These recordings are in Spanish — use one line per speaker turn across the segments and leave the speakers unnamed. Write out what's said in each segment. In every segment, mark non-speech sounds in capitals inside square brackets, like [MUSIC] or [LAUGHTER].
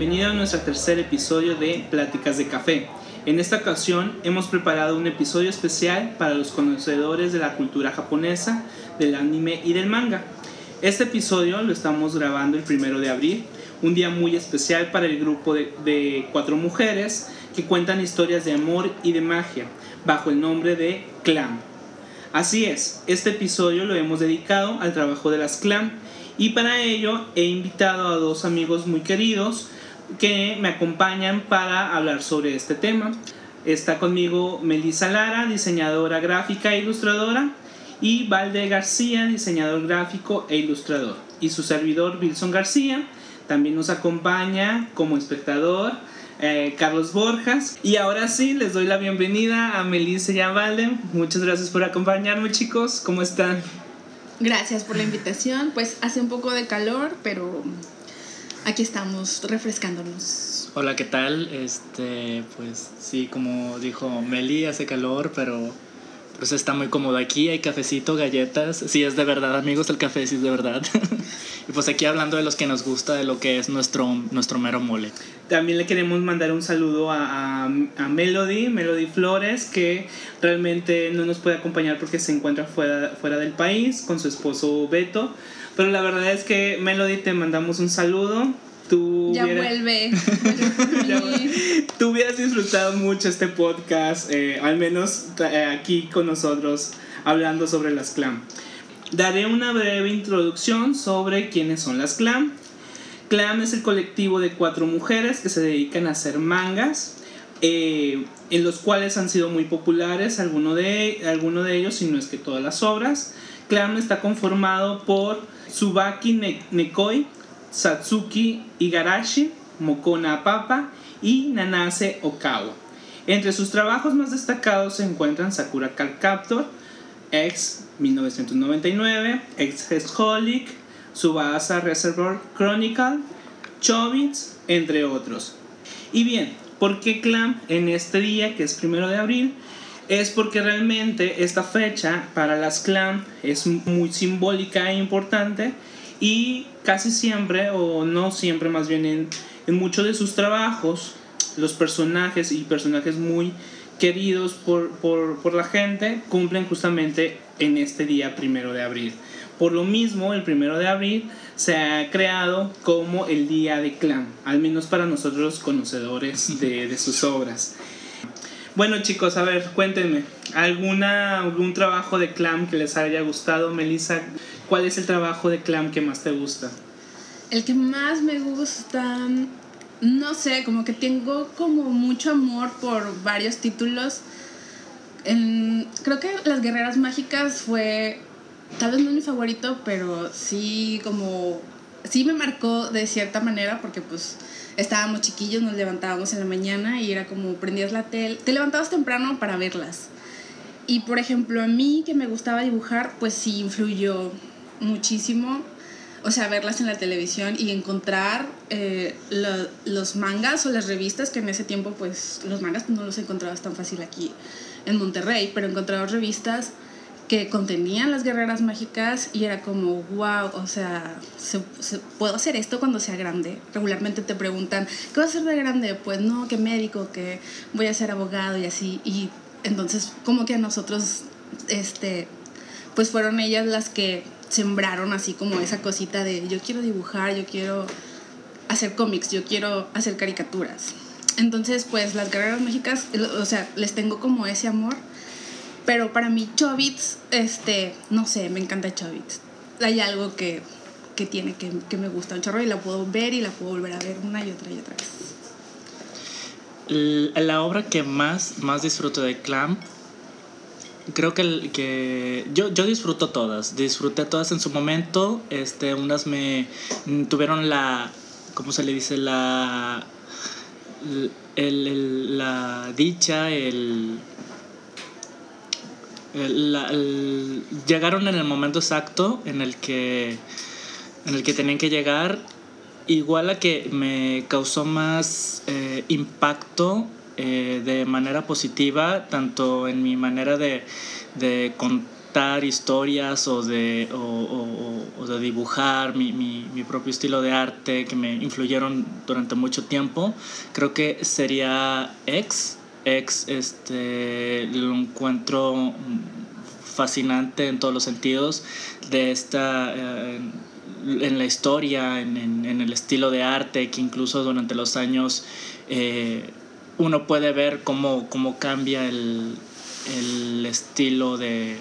Bienvenido a nuestro tercer episodio de Pláticas de Café. En esta ocasión hemos preparado un episodio especial para los conocedores de la cultura japonesa, del anime y del manga. Este episodio lo estamos grabando el primero de abril, un día muy especial para el grupo de, de cuatro mujeres que cuentan historias de amor y de magia bajo el nombre de Clam. Así es, este episodio lo hemos dedicado al trabajo de las Clam y para ello he invitado a dos amigos muy queridos que me acompañan para hablar sobre este tema. Está conmigo Melissa Lara, diseñadora gráfica e ilustradora, y Valde García, diseñador gráfico e ilustrador. Y su servidor Wilson García también nos acompaña como espectador. eh, Carlos Borjas. Y ahora sí, les doy la bienvenida a Melissa y a Valde. Muchas gracias por acompañarme, chicos. ¿Cómo están?
Gracias por la invitación. Pues hace un poco de calor, pero aquí estamos refrescándonos.
Hola, ¿qué tal? Este, pues sí, como dijo Meli, hace calor, pero pues está muy cómodo aquí, hay cafecito, galletas. Sí, es de verdad, amigos, el café sí es de verdad. [LAUGHS] y pues aquí hablando de los que nos gusta, de lo que es nuestro, nuestro mero mole.
También le queremos mandar un saludo a, a, a Melody, Melody Flores, que realmente no nos puede acompañar porque se encuentra fuera, fuera del país con su esposo Beto. Pero la verdad es que Melody te mandamos un saludo. Tú [LAUGHS]
Ya vuelve.
Tú hubieras disfrutado mucho este podcast, eh, al menos eh, aquí con nosotros, hablando sobre las clam. Daré una breve introducción sobre quiénes son las clam. Clam es el colectivo de cuatro mujeres que se dedican a hacer mangas, eh, en los cuales han sido muy populares algunos de, alguno de ellos, si no es que todas las obras. Clam está conformado por Tsubaki Ne- Nekoi, Satsuki Igarashi, Mokona Papa y Nanase Okawa. Entre sus trabajos más destacados se encuentran Sakura Card Captor, ex 1999, ex Hexholic, Subasa Reservoir Chronicle, Chobits, entre otros. Y bien, ¿por qué Clam en este día, que es primero de abril? Es porque realmente esta fecha para las Clam es muy simbólica e importante y casi siempre, o no siempre más bien en, en muchos de sus trabajos, los personajes y personajes muy queridos por, por, por la gente cumplen justamente en este día primero de abril. Por lo mismo, el primero de abril se ha creado como el día de clan, al menos para nosotros conocedores de, de sus obras. Bueno chicos, a ver, cuéntenme, ¿alguna, ¿algún trabajo de clan que les haya gustado? Melissa, ¿cuál es el trabajo de clan que más te gusta?
El que más me gusta, no sé, como que tengo como mucho amor por varios títulos. Creo que Las Guerreras Mágicas fue, tal vez no mi favorito, pero sí como, sí me marcó de cierta manera porque pues estábamos chiquillos, nos levantábamos en la mañana y era como prendías la tele, te levantabas temprano para verlas. Y por ejemplo, a mí que me gustaba dibujar, pues sí influyó muchísimo. O sea, verlas en la televisión y encontrar eh, lo- los mangas o las revistas, que en ese tiempo, pues los mangas no los encontrabas tan fácil aquí en Monterrey, pero encontrabas revistas que contenían las guerreras mágicas y era como, wow, o sea, se- ¿puedo hacer esto cuando sea grande? Regularmente te preguntan, ¿qué vas a hacer de grande? Pues no, que médico, que voy a ser abogado y así. Y entonces, como que a nosotros, este, pues fueron ellas las que sembraron así como esa cosita de yo quiero dibujar, yo quiero hacer cómics, yo quiero hacer caricaturas. Entonces, pues las guerreras mágicas, o sea, les tengo como ese amor. Pero para mí Chobits, este, no sé, me encanta Chobits. Hay algo que, que tiene que, que me gusta un chorro y la puedo ver y la puedo volver a ver una y otra y otra vez.
La obra que más, más disfruto de Clamp, creo que, el- que yo, yo disfruto todas, disfruté todas en su momento, este, unas me mm, tuvieron la, ¿cómo se le dice? La, el- el- la dicha, el, el- la- llegaron en el momento exacto en el que en el que tenían que llegar igual a que me causó más eh, impacto eh, de manera positiva tanto en mi manera de, de con- contar historias o de, o, de dibujar mi, mi, mi, propio estilo de arte que me influyeron durante mucho tiempo, creo que sería X. X este, lo encuentro fascinante en todos los sentidos de esta... Eh, en la historia, en, en, el estilo de arte, que incluso durante los años eh, uno puede ver cómo, cómo cambia el, el estilo de,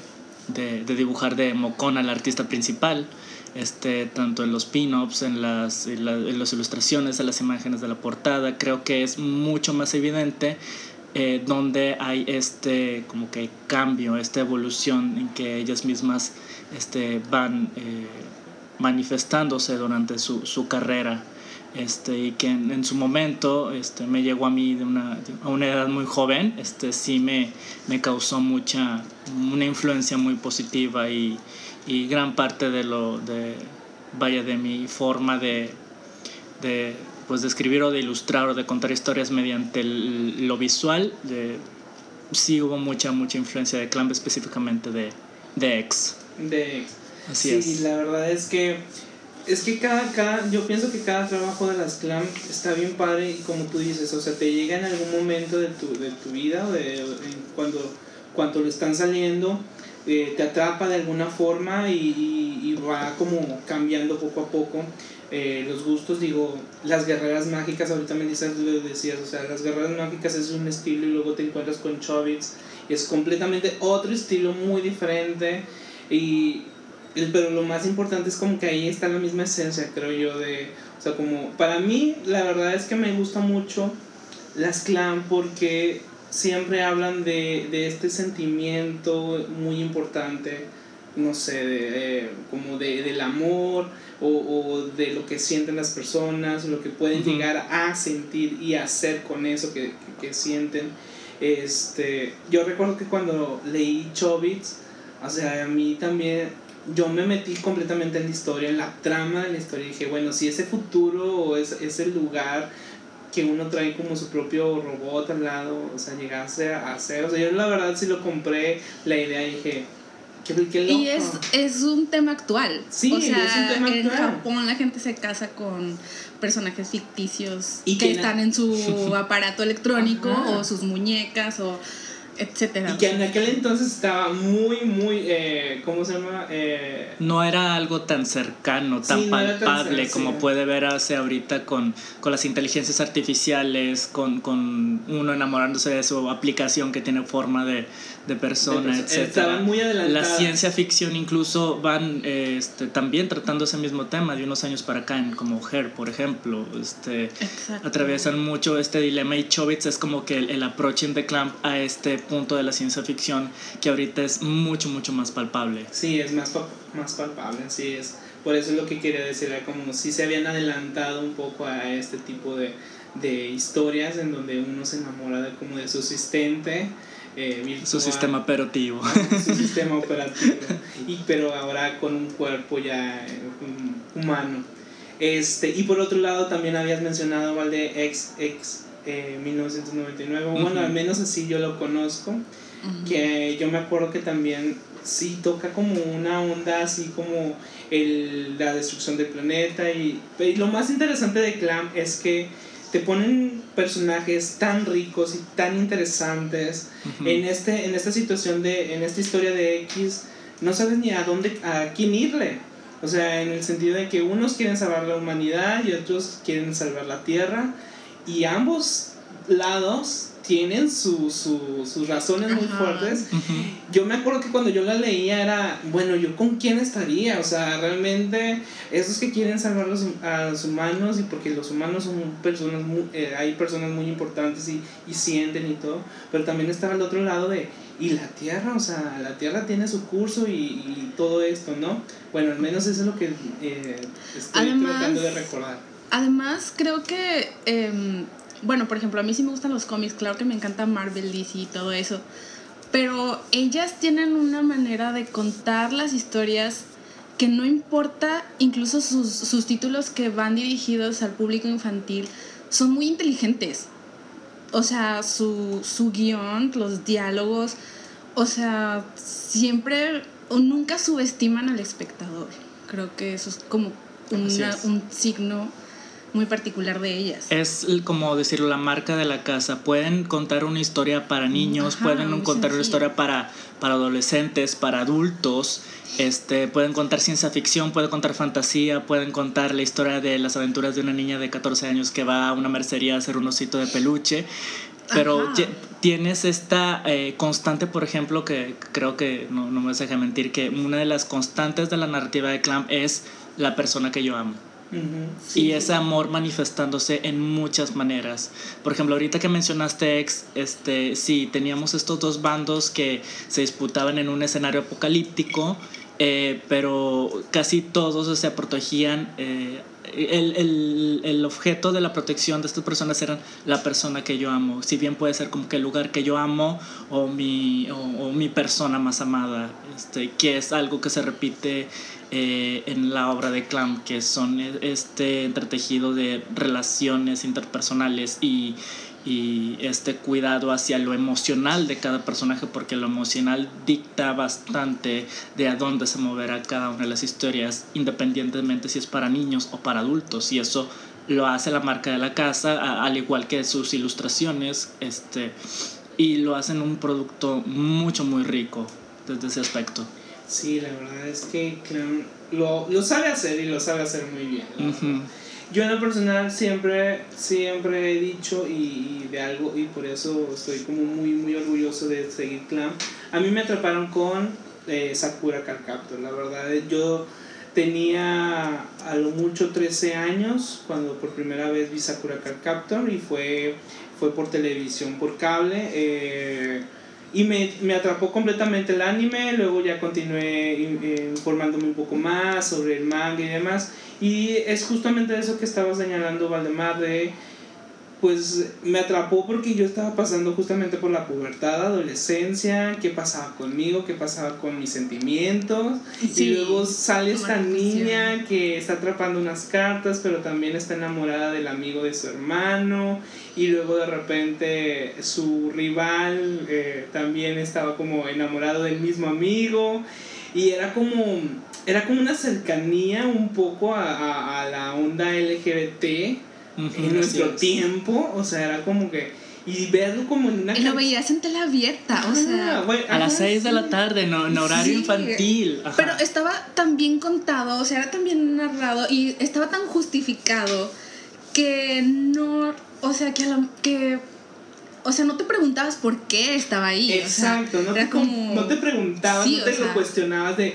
de, dibujar de Mocona, el artista principal, este, tanto en los pin-ups, en las, en, las ilustraciones, en las imágenes de la portada, creo que es mucho más evidente eh, donde hay este como que cambio, esta evolución en que ellas mismas este, van eh, manifestándose durante su, su carrera este, y que en, su momento este, me llegó a mí de una, a una edad muy joven, este, sí me, me causó mucha, una influencia muy positiva y, y gran parte de lo, de, vaya, de mi forma de, de, pues, de escribir o de ilustrar o de contar historias mediante lo visual, de, sí hubo mucha, mucha influencia de Clamp, específicamente de, de X.
De X. Así sí, la verdad es que es que cada, cada, yo pienso que cada trabajo de las clam está bien padre y como tú dices, o sea, te llega en algún momento de tu, de tu vida, de, cuando, cuando lo están saliendo, eh, te atrapa de alguna forma y, y, va como cambiando poco a poco. Eh, los gustos, digo, las guerreras mágicas, ahorita me dices, lo decías, o sea, las guerreras mágicas es un estilo y luego te encuentras con Chobits y es completamente otro estilo muy diferente y pero lo más importante es como que ahí está la misma esencia, creo yo, de, o sea, como, para mí, la verdad es que me gusta mucho las clan porque siempre hablan de, de este sentimiento muy importante, no sé, de, como de, del amor o, o, de lo que sienten las personas, lo que pueden llegar a sentir y hacer con eso que, que, que, sienten. Este, yo recuerdo que cuando leí Chobits, o sea, a mí también yo me metí completamente en la historia, en la trama de la historia. Y dije, bueno, si ese futuro o ese, ese lugar que uno trae como su propio robot al lado, o sea, llegase a hacer. O sea, yo la verdad sí lo compré la idea dije, qué, qué loco.
Y es, es un tema actual. Sí, o sea, es un tema actual. En Japón la gente se casa con personajes ficticios ¿Y que están en su [LAUGHS] aparato electrónico o sus muñecas o etcétera.
Y que en aquel entonces estaba muy, muy, eh, ¿cómo se llama? Eh,
no era algo tan cercano, tan palpable como puede verse ahorita con, con las inteligencias artificiales, con, con uno enamorándose de su aplicación que tiene forma de, de persona, etc.
muy
La ciencia ficción incluso van este, también tratando ese mismo tema de unos años para acá, en como Her, por ejemplo. Este, atraviesan mucho este dilema y Chobits es como que el, el approaching de Clamp a este punto de la ciencia ficción que ahorita es mucho, mucho más palpable.
Sí, es más, más palpable, sí es. Por eso es lo que quería decir, como si se habían adelantado un poco a este tipo de, de historias en donde uno se enamora de como de su asistente eh,
su sistema operativo.
Su [LAUGHS] sistema operativo. y, pero ahora con un cuerpo ya eh, humano. Este, y por otro lado también habías mencionado Valde X, X 1999. Eh, bueno, al menos así yo lo conozco. Que yo me acuerdo que también sí toca como una onda así como el, la destrucción del planeta. Y, y lo más interesante de Clam es que te ponen personajes tan ricos y tan interesantes en este en esta situación de en esta historia de X no sabes ni a dónde a quién irle. O sea en el sentido de que unos quieren salvar la humanidad y otros quieren salvar la tierra y ambos lados tienen su, su, sus razones muy fuertes. Yo me acuerdo que cuando yo la leía era, bueno, ¿yo con quién estaría? O sea, realmente esos que quieren salvar los, a los humanos y porque los humanos son personas, muy, eh, hay personas muy importantes y, y sienten y todo, pero también estaba el otro lado de, y la Tierra, o sea, la Tierra tiene su curso y, y todo esto, ¿no? Bueno, al menos eso es lo que eh, estoy tratando de recordar.
Además, creo que... Eh, bueno, por ejemplo, a mí sí me gustan los cómics, claro que me encanta Marvel, DC y todo eso, pero ellas tienen una manera de contar las historias que no importa, incluso sus, sus títulos que van dirigidos al público infantil, son muy inteligentes. O sea, su, su guion, los diálogos, o sea, siempre o nunca subestiman al espectador. Creo que eso es como una-
es.
un signo muy particular de ellas.
Es como decirlo, la marca de la casa. Pueden contar una historia para niños,
Ajá,
pueden contar una historia para, para adolescentes, para adultos. Este, pueden contar ciencia ficción, pueden contar fantasía, pueden contar la historia de las aventuras de una niña de 14 años que va a una mercería a hacer un osito de peluche. Pero
Ajá.
tienes esta eh, constante, por ejemplo, que creo que no, no me deja mentir, que una de las constantes de la narrativa de Clamp es la persona que yo amo.
Ujú.
Y ese amor manifestándose en muchas maneras. Por ejemplo, ahorita que mencionaste ex, este, sí, teníamos estos dos bandos que se disputaban en un escenario apocalíptico, eh, pero casi todos se protegían. eh, el, el, el objeto de la protección de estas personas eran la persona que yo amo. Si bien puede ser como que el lugar que yo amo o mi, o, o mi persona más amada, este, que es algo que se repite eh, en la obra de Clamp, que son e- este entretejido de relaciones interpersonales y, y este cuidado hacia lo emocional de cada personaje, porque lo emocional dicta bastante de a dónde se moverá cada una de las historias, independientemente si es para niños o para adultos, y eso lo hace la marca de la casa, al igual que sus ilustraciones, este, y lo hacen un producto mucho, muy rico desde ese aspecto.
Sí, la verdad es que Clown lo, lo sabe hacer y lo sabe hacer muy bien. Yo en lo personal siempre, siempre he dicho y, y de algo y por eso estoy como muy, muy orgulloso de seguir Clam. A mí me atraparon con eh, Sakura Card Captor, la verdad. eh, Yo tenía a lo mucho 13 años cuando por primera vez vi Sakura Card Captor y fue, fue por televisión, por cable. eh, y me, me atrapó completamente el anime, luego ya continué in- informándome un poco más sobre el manga y demás. Y es justamente eso que estaba señalando Valdemar de pues me atrapó porque yo estaba pasando justamente por la pubertad, adolescencia, qué pasaba conmigo, qué pasaba con mis sentimientos.
Sí,
y luego sale esta niña que está atrapando unas cartas, pero también está enamorada del amigo de su hermano. Y luego de repente su rival eh, también estaba como enamorado del mismo amigo. Y era como, era como una cercanía un poco a, a- a la onda LGBT En nuestro tiempo, o sea, era como que y verlo como en una
Y lo veías en tela abierta, o sea.
A las
ajá,
6 de la tarde, no, en horario
Sí.
infantil. Ajá.
Pero estaba tan bien contado, o sea, era tan bien narrado y estaba tan justificado que no, o sea, que, a la- que o sea, no te preguntabas por qué estaba ahí. o sea,
Exacto, no,
era
te,
como-
no te preguntabas,
Sí,
no te
sea.
lo cuestionabas de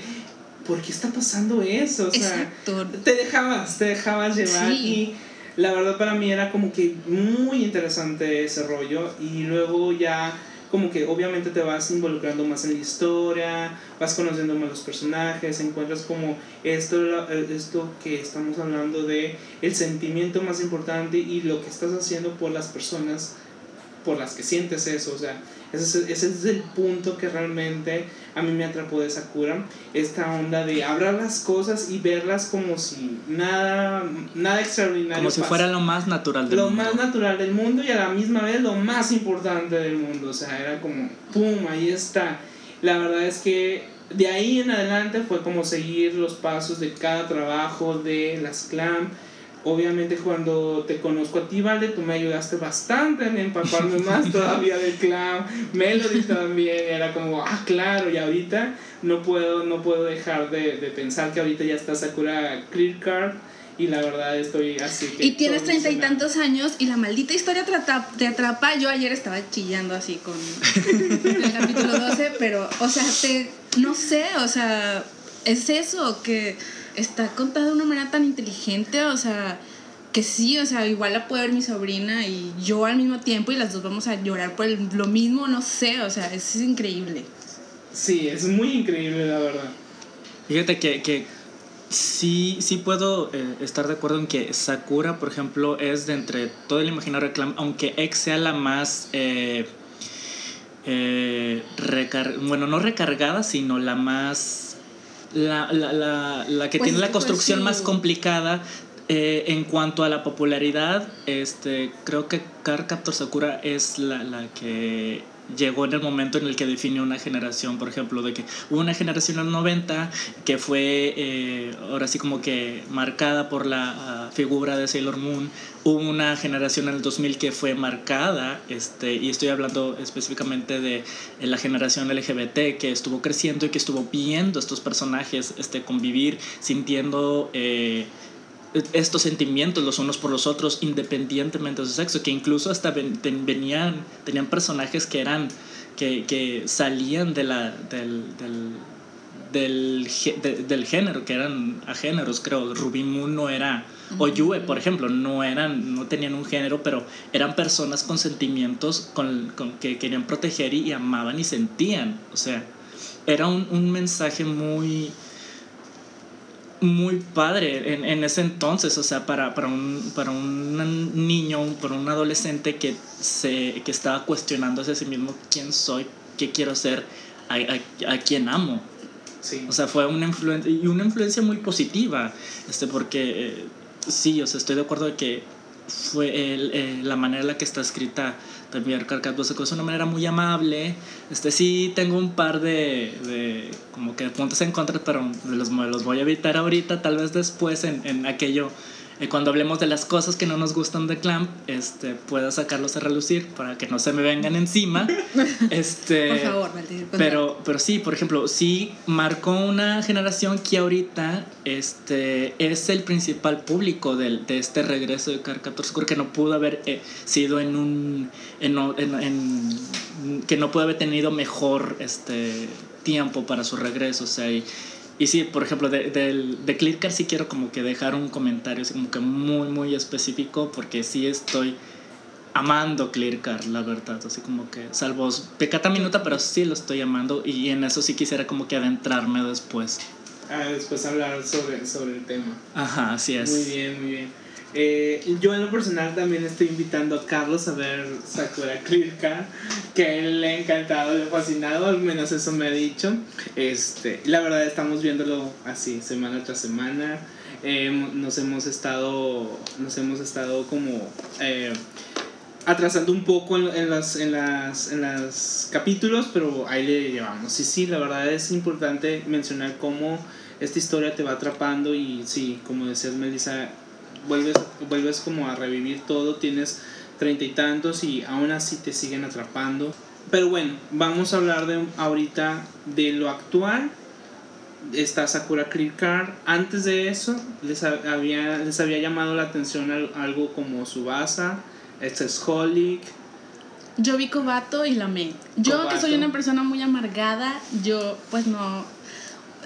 ¿por qué está pasando eso? O sea,
Exacto.
te dejabas, te dejabas llevar
Sí.
y la verdad para mí era como que muy interesante ese rollo y luego ya como que obviamente te vas involucrando más en la historia, vas conociendo más los personajes, encuentras como esto, esto que estamos hablando de el sentimiento más importante y lo que estás haciendo por las personas por las que sientes eso, o sea, ese es, ese es el punto que realmente a mí me atrapó de Sakura, esta onda de hablar las cosas y verlas como si nada, nada extraordinario
Como si
pasa.
fuera lo más natural del
lo
mundo.
más natural del mundo y a la misma vez lo más importante del mundo, o sea, era como, ¡pum!, ahí está. La verdad es que de ahí en adelante fue como seguir los pasos de cada trabajo de las clan. Obviamente cuando te conozco a ti, Vale, tú me ayudaste bastante en empaparme más [LAUGHS] todavía del clan. Melody también era como, ah, claro, y ahorita no puedo, no puedo dejar de, de pensar que ahorita ya está Sakura Clear Card y la verdad estoy así que...
Y tienes treinta y tantos años y la maldita historia te atrapa, te atrapa. Yo ayer estaba chillando así con el [LAUGHS] capítulo 12, pero, o sea, te, no sé, o sea, es eso, que está contada de una manera tan inteligente, o sea, que sí, o sea, igual la puede ver mi sobrina y yo al mismo tiempo y las dos vamos a llorar por el- lo mismo, no sé, o sea, es increíble.
Sí, es muy increíble la verdad.
Fíjate que, que sí, sí puedo eh, estar de acuerdo en que Sakura, por ejemplo, es de entre todo el imaginario de Clam, aunque X sea la más. eh, eh, recar- bueno, no recargada, sino la más. La, la, la, la que
Pues
tiene la
es que fue
construcción más complicada. eh, en cuanto a la popularidad, este, creo que Car Captor Sakura es la, la que llegó en el momento en el que definió una generación, por ejemplo, de que hubo una generación en los 90 que fue eh, ahora sí como que marcada por la ah, figura de Sailor Moon, hubo una generación en el 2000 que fue marcada, este, y estoy hablando específicamente de la generación LGBT que estuvo creciendo y que estuvo viendo estos personajes este, convivir, sintiendo... Eh, estos sentimientos los unos por los otros independientemente de su sexo, que incluso hasta venían, tenían personajes que eran, que, que salían de la, del, del, del, del, género, que eran a géneros, creo. Ruby Moon no era, o Yue, por ejemplo, no, eran, no tenían un género, pero eran personas con sentimientos con, con que querían proteger y, amaban y sentían. O sea, era un, un mensaje muy muy padre en, en, ese entonces, o sea, para, para, un, para un niño, para un adolescente que, se, que estaba cuestionándose a sí mismo quién soy, qué quiero ser, a, a, a quién amo. Sí. O sea, fue una influencia, y una influencia muy positiva, este, porque eh, sí, o sea, estoy de acuerdo de que fue el, eh, la manera en la que está escrita también Carcatuosa es una manera muy amable. Este sí tengo un par de, de como que puntos en contra, pero los, los voy a evitar ahorita, tal vez después en, en aquello cuando hablemos de las cosas que no nos gustan de Clamp, este, pueda sacarlos a relucir para que no se me vengan encima. [LAUGHS] este,
por favor,
pero, pero sí, por ejemplo, sí marcó una generación que ahorita este, es el principal público de, de este regreso de Caricatura Oscuro que no pudo haber eh, sido en un. En, en, en, que no pudo haber tenido mejor este, tiempo para su regreso. O sea, y, y sí, por ejemplo, de, de, de Clipcar sí quiero como que dejar un comentario así como que muy, muy específico porque sí estoy amando Clearcar, la verdad, así como que, salvo pecata minuta, pero sí lo estoy amando y en eso sí quisiera como que adentrarme después.
Ah, después hablar sobre, sobre el tema.
Ajá, así es.
Muy bien, muy bien. Eh, yo en lo personal también estoy invitando a Carlos a ver Sakura Clear que a él le ha encantado, le ha fascinado, al menos eso me ha dicho. Este, la verdad estamos viéndolo así, semana tras semana. Eh, nos hemos estado, nos hemos estado como eh, atrasando un poco en, en, las, en, las, en los capítulos, pero ahí le llevamos. Y sí, la verdad es importante mencionar cómo esta historia te va atrapando y sí, como decías Melissa, vuelves, vuelves como a revivir todo, tienes treinta y tantos y aún así te siguen atrapando. Pero bueno, vamos a hablar de ahorita de lo actual. Está Sakura Clear Card. Antes de eso, les había, les había llamado la atención algo como Subasa, este es Holic.
Yo vi Kobato y la amé. Yo que soy una persona muy amargada, yo pues no,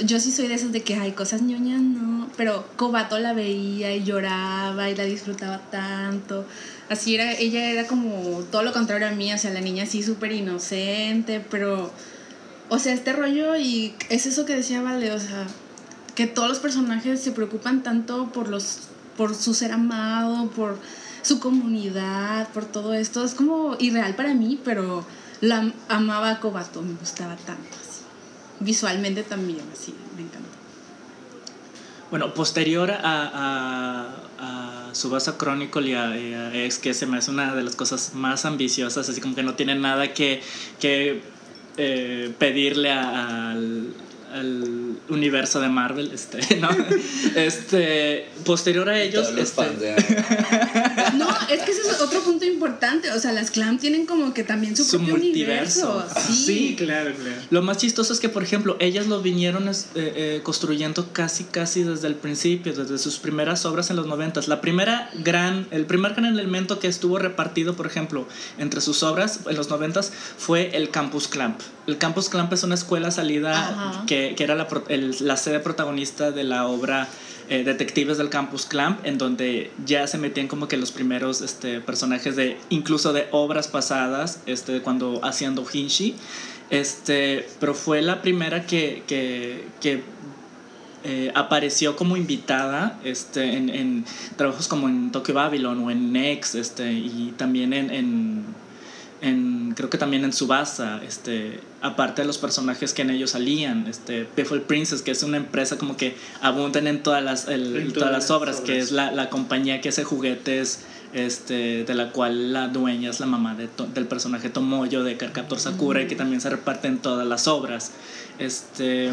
yo sí soy de esas de que hay cosas ñoñas, no. Pero Kobato la veía y lloraba y la disfrutaba tanto. Así era, ella era como todo lo contrario a mí, o sea, la niña así súper inocente, pero. O sea, este rollo y es eso que decía Vale, o sea, que todos los personajes se preocupan tanto por los por su ser amado, por su comunidad, por todo esto. Es como irreal para mí, pero la amaba a Kobato, me gustaba tanto visualmente también, así, me encanta.
Bueno, posterior a, a, a Subasa Chronicle y a, X, que se me hace una de las cosas más ambiciosas, así como que no tiene nada que, que eh, pedirle al al universo de Marvel, este, ¿no? [LAUGHS] Este, posterior a ellos, este [LAUGHS]
es que ese es otro punto importante, o sea, las clan tienen como que también su, propio multiverso.
Sí. claro, claro.
Lo más chistoso es que, por ejemplo, ellas lo vinieron eh, eh, construyendo casi, casi desde el principio, desde sus primeras obras en los noventas. La primera gran, el primer gran elemento que estuvo repartido, por ejemplo, entre sus obras en los noventas fue el Campus Clamp. El Campus Clamp es una escuela salida que que, era la, la, sede protagonista de la obra eh, Detectives del Campus Clamp, en donde ya se metían como que los primeros este, personajes de incluso de obras pasadas, este, cuando hacían Doujinshi. Este, pero fue la primera que, que, que eh, apareció como invitada este, en, en, trabajos como en Tokyo Babylon o en Next este, y también en en, creo que también en Subasa, este, aparte de los personajes que en ellos salían, este, Piffle Princess, que es una empresa como que abundan en todas las, todas, las obras, que es la, la, compañía que hace juguetes este, de la cual la dueña es la mamá de del personaje Tomoyo de Carcaptor Sakura y que también se reparte en todas las obras. Este,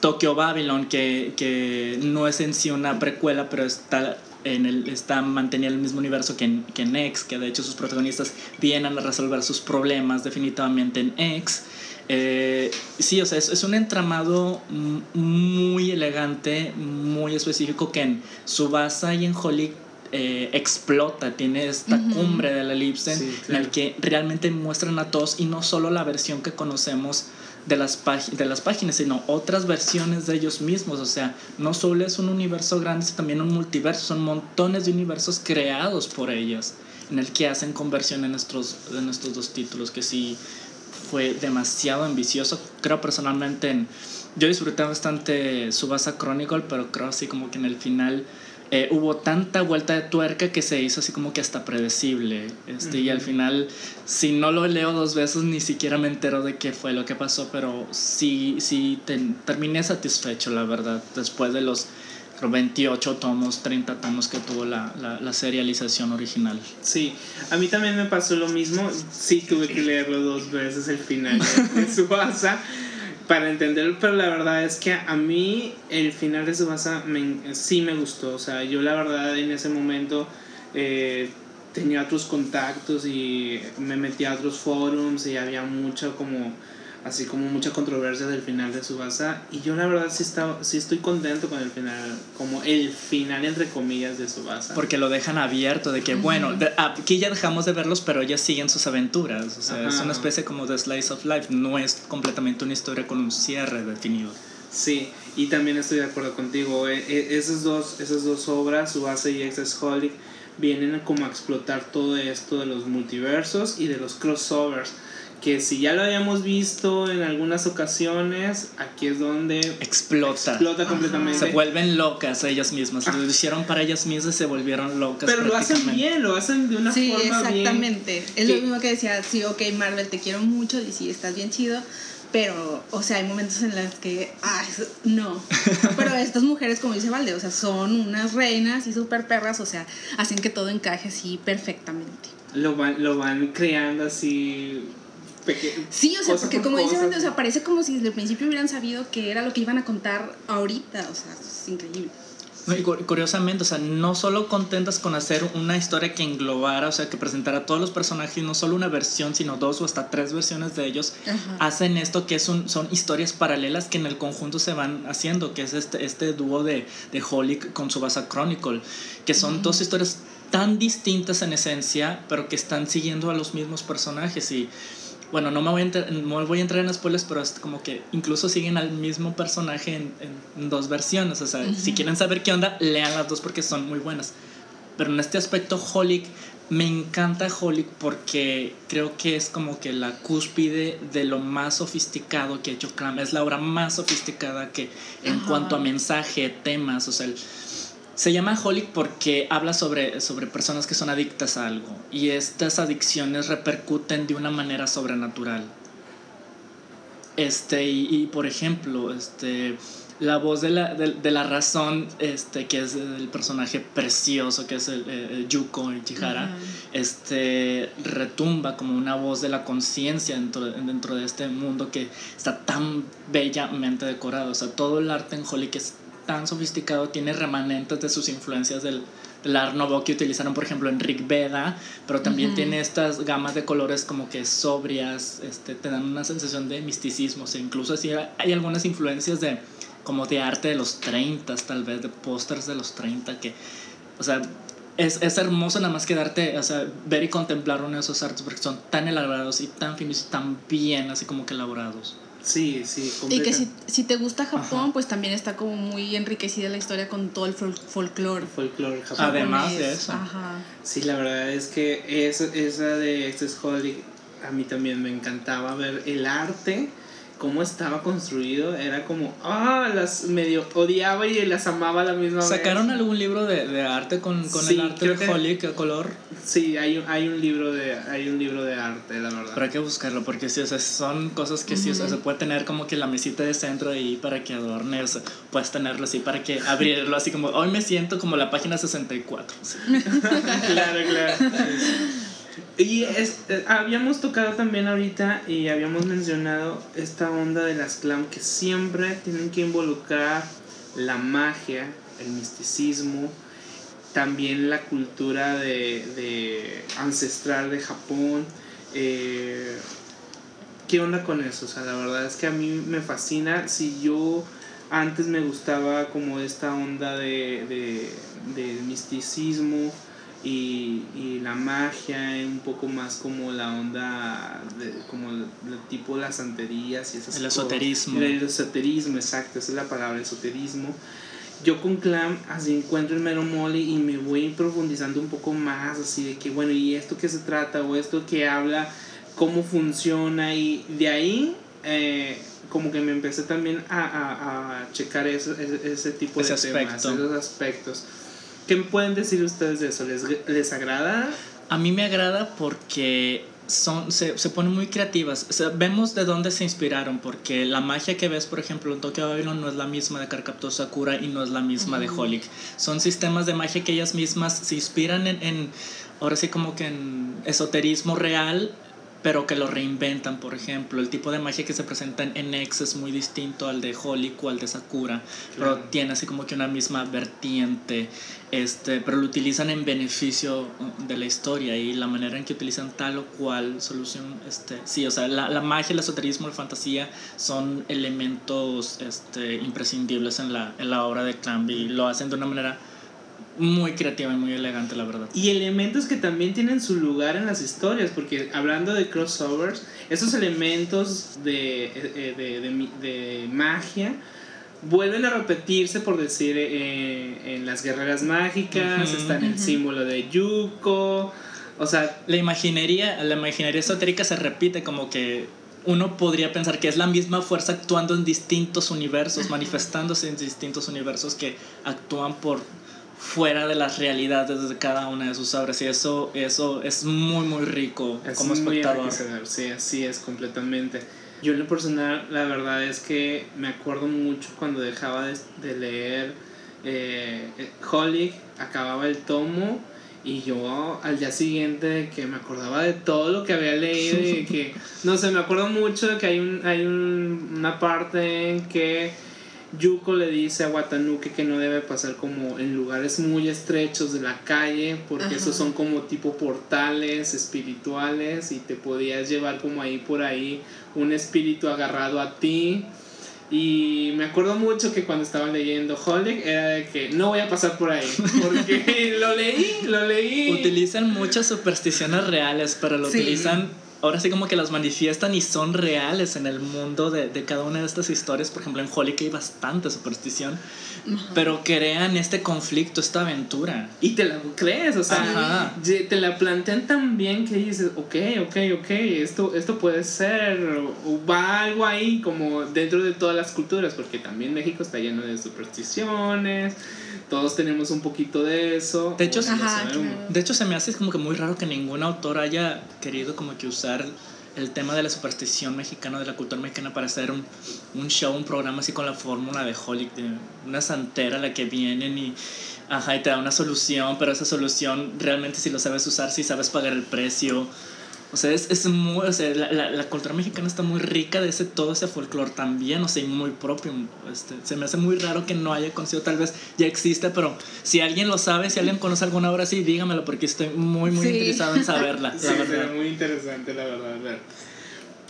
Tokyo Babylon, que, que no es en sí una precuela, pero está en el, está manteniendo el mismo universo que en, que en X, que de hecho sus protagonistas vienen a resolver sus problemas definitivamente en X. Eh, sí, o sea, es, es, un entramado muy elegante, muy específico que en Subasa y en Holly eh, explota, tiene esta cumbre de la elipse en el que realmente muestran a todos y no solo la versión que conocemos de las, de las páginas, sino otras versiones de ellos mismos. O sea, no solo es un universo grande, sino también un multiverso. Son montones de universos creados por ellos, en el que hacen conversión en nuestros, en estos dos títulos, que sí fue demasiado ambicioso. Creo personalmente en... Yo disfruté bastante Subasa Chronicle, pero creo así como que en el final eh, hubo tanta vuelta de tuerca que se hizo así como que hasta predecible. Este, Y al final, si no lo leo dos veces, ni siquiera me entero de qué fue lo que pasó, pero sí, sí terminé satisfecho, la verdad, después de los 28 tomos, 30 tomos que tuvo la, la, la, serialización original.
Sí, a mí también me pasó lo mismo. Sí, tuve que leerlo dos veces el final de Subasa para entenderlo, pero la verdad es que a mí el final de Subasa me, sí me gustó. O sea, yo la verdad en ese momento eh, tenía otros contactos y me metí a otros forums y había mucho como así como mucha controversia del final de Subasa y yo la verdad sí, está, sí estoy contento con el final, como el final entre comillas de Subasa.
Porque lo dejan abierto, de que bueno, aquí ya dejamos de verlos, pero ellos siguen sus aventuras, o sea, es una especie como de slice of life, no es completamente una historia con un cierre definido.
Sí, y también estoy de acuerdo contigo, e, e, esas, dos, esas dos obras, Subasa y Holic vienen como a explotar todo esto de los multiversos y de los crossovers que si ya lo habíamos visto en algunas ocasiones, aquí es donde
explota.
Explota completamente.
Se vuelven locas ellas mismas. Lo hicieron para ellas mismas y se volvieron locas.
Pero lo hacen bien, lo hacen de una
sí,
forma
exactamente. Es lo mismo que decía, sí, ok, Marvel, te quiero mucho y sí, estás bien chido. Pero, o sea, hay momentos en los que, ay, no. [LAUGHS] Pero estas mujeres, como dice Valde, o sea, son unas reinas y súper perras, o sea, hacen que todo encaje así perfectamente.
Lo van, lo van creando así
Sí, o sea, porque como dice o sea, parece como si desde el principio hubieran sabido que era lo que iban a contar ahorita, o sea, es increíble.
Y curiosamente, o sea, no solo contentas con hacer una historia que englobara, o sea, que presentara a todos los personajes, no solo una versión, sino dos o hasta tres versiones de ellos, hacen esto que son, son historias paralelas que en el conjunto se van haciendo, que es este, este dúo de, de Holic con Subasa Chronicle, que son dos historias tan distintas en esencia, pero que están siguiendo a los mismos personajes y bueno, no me voy a, entrar, voy a entrar en spoilers, pero es como que incluso siguen al mismo personaje en, dos versiones. O sea, si quieren saber qué onda, lean las dos porque son muy buenas. Pero en este aspecto, Holic, me encanta Holic porque creo que es como que la cúspide de lo más sofisticado que ha hecho Clam. Es la obra más sofisticada que en cuanto a mensaje, temas, o sea, se llama Holic porque habla sobre, sobre personas que son adictas a algo y estas adicciones repercuten de una manera sobrenatural. Este, y, por ejemplo, este, la voz de la, de, la, razón, este, que es el personaje precioso, que es el, Yuko Ichihara, este, retumba como una voz de la conciencia dentro, dentro de este mundo que está tan bellamente decorado. O sea, todo el arte en Holic es tan sofisticado tiene remanentes de sus influencias del, del Art Nouveau que utilizaron, por ejemplo, en Rick Veda, pero también tiene estas gamas de colores como que sobrias, este, te dan una sensación de misticismo, o sea, incluso así hay algunas influencias de como de arte de los 30, tal vez, de pósters de los 30, que, o sea, es, es, hermoso nada más quedarte, o sea, ver y contemplar uno de esos artes porque son tan elaborados y tan finos y tan bien, así como que elaborados.
Sí, sí.
Y que si, si, te gusta Japón, pues también está como muy enriquecida la historia con todo el folclore.
Folclore japonés.
Además de eso.
Ajá.
Sí, la verdad es que esa, esa de este Holic a mí también me encantaba ver el arte cómo estaba construido era como, ah, las medio odiaba y las amaba a la misma vez.
¿Sacaron algún libro de, de arte con, con
Sí,
el arte de
que-
Holly, qué color?
Sí, hay, un- hay un libro de hay un libro de arte, la verdad.
Pero hay que buscarlo porque sí, o sea, son cosas que sí, o sea, se puede tener como que la mesita de centro ahí para que adornes, puedes tenerlo así para que abrirlo así como, hoy me siento como la página 64. sí. [LAUGHS]
claro, claro. Y es, eh, habíamos tocado también ahorita y habíamos mencionado esta onda de las clam que siempre tienen que involucrar la magia, el misticismo, también la cultura de, de ancestral de Japón. eh, ¿Qué onda con eso? O sea, la verdad es que a mí me fascina. Si yo antes me gustaba como esta onda de, de, del misticismo y, y la magia, un poco más como la onda, de, como el, el tipo las santerías y esas
El
cosas.
esoterismo.
El esoterismo, exacto, esa es la palabra, esoterismo. Yo con Clam así encuentro el mero mole y me voy profundizando un poco más, así de que, bueno, ¿y esto qué se trata? ¿O esto que habla? ¿Cómo funciona? Y de ahí, eh, como que me empecé también a, a, a checar ese, ese tipo
Ese
de temas, esos aspectos. ¿Qué me pueden decir ustedes de eso? ¿Les, les agrada?
A mí me agrada porque son, se, se ponen muy creativas. O sea, vemos de dónde se inspiraron, porque la magia que ves, por ejemplo, en Tokyo Babylon no es la misma de Karkapto Sakura y no es la misma de Holic. Son sistemas de magia que ellas mismas se inspiran en, en, ahora sí como que en esoterismo real, pero que lo reinventan, por ejemplo. El tipo de magia que se presenta en, X es muy distinto al de Holic o al de Sakura, pero
Claro.
tiene así como que una misma vertiente, este, pero lo utilizan en beneficio uh, de la historia y la manera en que utilizan tal o cual solución, este, sí, o sea, la, la magia, el esoterismo, la fantasía son elementos este, imprescindibles en la, en la obra de Clamby y lo hacen de una manera muy creativa y muy elegante, la verdad.
Y elementos que también tienen su lugar en las historias, porque hablando de crossovers, esos elementos de, eh, de, de mi- de magia vuelven a repetirse, por decir, eh, en las guerreras mágicas, está en el símbolo de Yuko, o sea,
La imaginería, la imaginería esotérica se repite como que uno podría pensar que es la misma fuerza actuando en distintos universos, manifestándose en distintos universos que actúan por fuera de las realidades de cada una de sus obras y eso eso es muy muy rico
es
como
muy
espectador.
enriquecedor, sí, así es completamente. Yo en lo personal, la verdad es que me acuerdo mucho cuando dejaba de, de leer eh, eh, Holic, acababa el tomo y yo al día siguiente que me acordaba de todo lo que había leído y que, [LAUGHS] no sé, me acuerdo mucho de que hay, un, hay un- una parte en que Yuko le dice a Watanuke que no debe pasar como en lugares muy estrechos de la calle porque
Ajá.
esos son como tipo portales espirituales y te podías llevar como ahí por ahí un espíritu agarrado a ti. Y me acuerdo mucho que cuando estaba leyendo Holic era de que no voy a pasar por ahí [LAUGHS] porque lo leí, lo leí.
Utilizan muchas supersticiones reales, pero lo
Sí.
utilizan, ahora sí como que las manifiestan y son reales en el mundo de, de cada una de estas historias. Por ejemplo, en Holic hay bastante superstición, pero crean este conflicto, esta aventura.
Y te la crees, o sea,
Ajá.
te la plantean tan bien que dices, ok, ok, ok, esto, esto puede ser, o, va algo ahí como dentro de todas las culturas, porque también México está lleno de supersticiones, todos tenemos un poquito de eso.
De hecho,
Ajá, claro.
De hecho, se me hace como que muy raro que ningún autor haya querido como que usar el tema de la superstición mexicana, de la cultura mexicana, para hacer un, un show, un programa así con la fórmula de Holly, de una santera a la que vienen y, ajá, y te da una solución, pero esa solución realmente si lo sabes usar, si sabes pagar el precio. O sea, es, es muy, o sea, la, la, la cultura mexicana está muy rica de ese, todo ese folclore también, o sea, y muy propio. Este, se me hace muy raro que no haya conocido, tal vez ya existe, pero si alguien lo sabe, si alguien conoce alguna obra así, dígamelo, porque estoy muy, muy
Sí.
interesado en saberla, [LAUGHS]
Sí,
verdad.
muy interesante, la verdad. ver.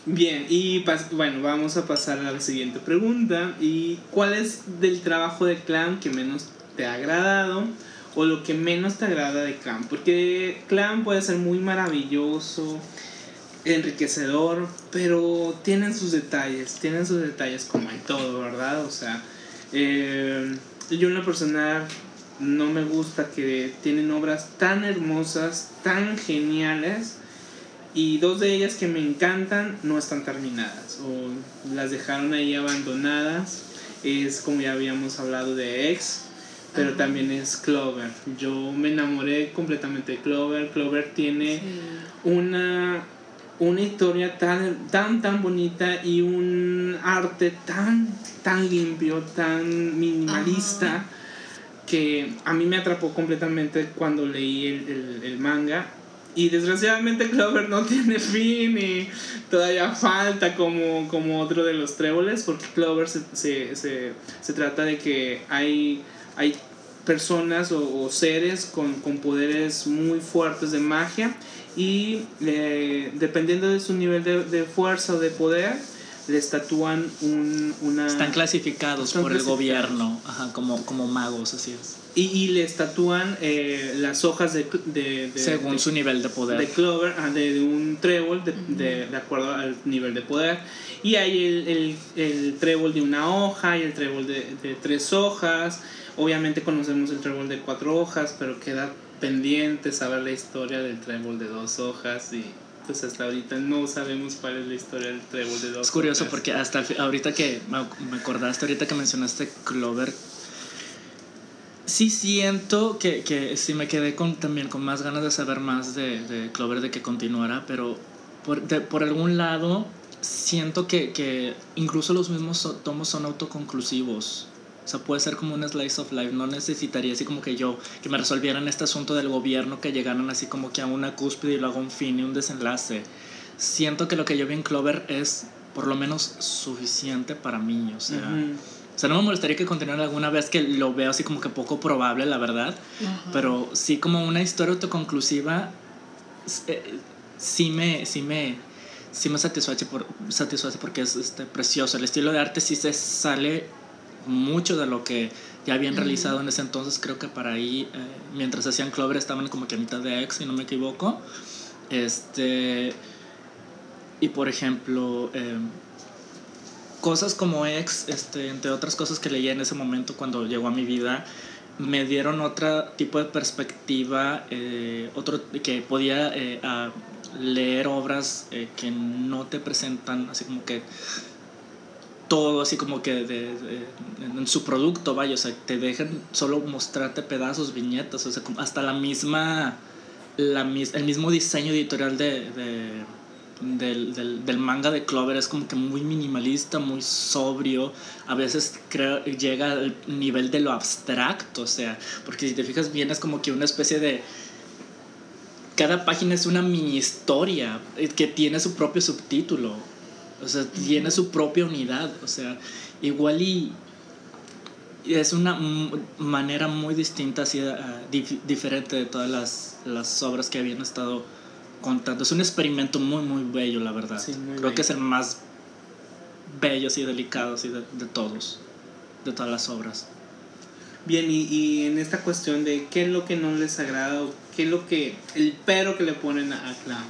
Bien, y pas- bueno, vamos a pasar a la siguiente pregunta. ¿Y cuál es del trabajo de Clan que menos te ha agradado? O lo que menos te agrada de Clan. Porque Clan puede ser muy maravilloso, enriquecedor, pero tienen sus detalles, tienen sus detalles como en todo, ¿verdad? O sea, eh, yo en lo personal no me gusta que tienen obras tan hermosas, tan geniales Y dos de ellas que me encantan no están terminadas o las dejaron ahí abandonadas. Es como ya habíamos hablado de X, pero también es Clover. Yo me enamoré completamente de Clover. Clover tiene una, una historia tan, tan, tan bonita y un arte tan, tan limpio, tan minimalista. que a mí me atrapó completamente cuando leí el, el, el manga y desgraciadamente Clover no [LAUGHS] tiene fin y todavía falta como, como otro de los tréboles, porque Clover se, se, se, se trata de que hay, hay personas o, o seres con, con, poderes muy fuertes de magia y eh, dependiendo de su nivel de, de, fuerza o de poder, le estatúan un, una...
Están clasificados están por clasificados. el gobierno, ajá, como, como magos, así es.
Y, y le estatúan eh, las hojas de, de, de
Según
de,
su nivel de poder.
De Clover, de, de un trébol, de, de, de, acuerdo al nivel de poder. Y hay el, el, el trébol de una hoja y el trébol de, de tres hojas. Obviamente conocemos el trébol de cuatro hojas, pero queda pendiente saber la historia del trébol de dos hojas y pues hasta ahorita no sabemos cuál es la historia del trébol de dos
Es curioso
hojas.
porque hasta ahorita que me acordaste, ahorita que mencionaste Clover, sí siento que, que sí me quedé con, también con más ganas de saber más de, de Clover, de que continuara, pero por, de, por algún lado siento que, que incluso los mismos tomos son autoconclusivos. O sea, puede ser como un slice of life. No necesitaría así como que yo, que me resolvieran este asunto del gobierno, que llegaran así como que a una cúspide y luego un fin y un desenlace. Siento que lo que yo vi en Clover es por lo menos suficiente para mí. O sea. O sea no me molestaría que continuara alguna vez que lo veo así como que poco probable, la verdad. Uh -huh. Pero sí como una historia autoconclusiva, eh, sí me... Sí me sí me satisface, por, satisface porque es este, precioso. El estilo de arte sí se sale mucho de lo que ya habían mm. realizado en ese entonces. Creo que para ahí, eh, mientras hacían Clover, estaban como que a mitad de X, si no me equivoco. Este. Y por ejemplo, eh, cosas como X, este, entre otras cosas que leía en ese momento cuando llegó a mi vida, me dieron otro tipo de perspectiva, eh, otro que podía leer obras que no te presentan así como que todo así como que de, en su producto, vaya, o sea, te dejan solo mostrarte pedazos, viñetas, o sea, hasta la misma, la, el mismo diseño editorial de del, del, del, manga de Clover es como que muy minimalista, muy sobrio, a veces creo, llega al nivel de lo abstracto, o sea, porque si te fijas bien es como que una especie de... Cada página es una mini historia que tiene su propio subtítulo. O sea, tiene su propia unidad. O sea, igual y es una manera muy distinta, así, dif diferente de todas las, las, obras que habían estado contando. Es un experimento muy, muy bello, la verdad.
Sí,
Creo
bello.
que es el más bello, así, delicado, así, de, de todos, de todas las obras.
Bien, y, y, en esta cuestión de qué es lo que no les agrada o qué es lo que, el pero que le ponen a, a Clown.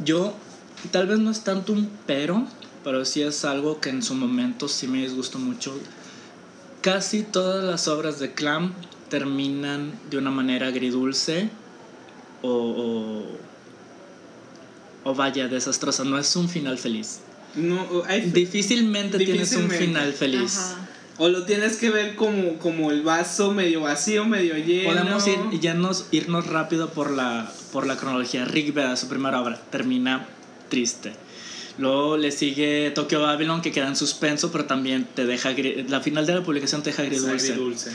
Yo, tal vez no es tanto un pero, pero sí es algo que en su momento sí me disgustó mucho. Casi todas las obras de Clam terminan de una manera agridulce o, o, o vaya, desastrosa. No es un final feliz.
No, hay,
difícilmente, difícilmente, tienes un final feliz. Ajá.
O lo tienes que ver como, como el vaso medio vacío, medio lleno.
Podemos ir, ya nos, irnos rápido por la, por la cronología. Rick Veda, su primera obra, termina triste. Luego le sigue Tokyo Babylon, que queda en suspenso, pero también te deja. La final de la publicación te deja agridulce.
agridulce.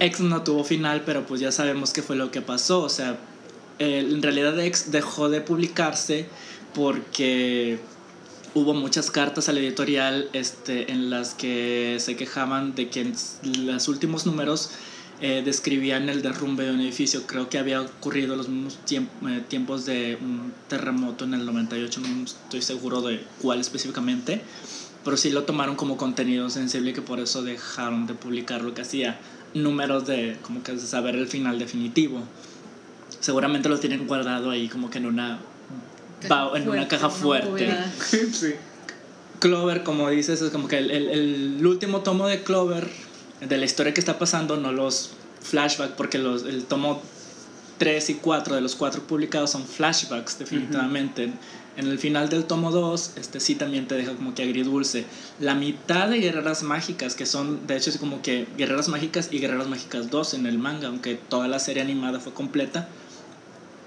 X no tuvo final, pero pues ya sabemos qué fue lo que pasó. O sea, eh, en realidad X dejó de publicarse porque hubo muchas cartas al editorial este, en las que se quejaban de que los últimos números eh, describían el derrumbe de un edificio. Creo que había ocurrido los mismos eh, tiempos de un terremoto en el 98, no estoy seguro de cuál específicamente, pero sí lo tomaron como contenido sensible que por eso dejaron de publicar lo que hacía números de como que de saber el final definitivo. Seguramente lo tienen guardado ahí como que en una
caja
en
fuerte,
una caja fuerte. [LAUGHS]
sí.
Clover, como dices, es como que el, el, el, último tomo de Clover, de la historia que está pasando, no los flashbacks, porque los, el tomo 3 y 4 de los cuatro publicados son flashbacks, definitivamente. En el final del tomo 2, este sí también te deja como que agridulce. La mitad de Guerreras Mágicas, que son de hecho es como que Guerreras Mágicas y Guerreras Mágicas 2 en el manga, aunque toda la serie animada fue completa.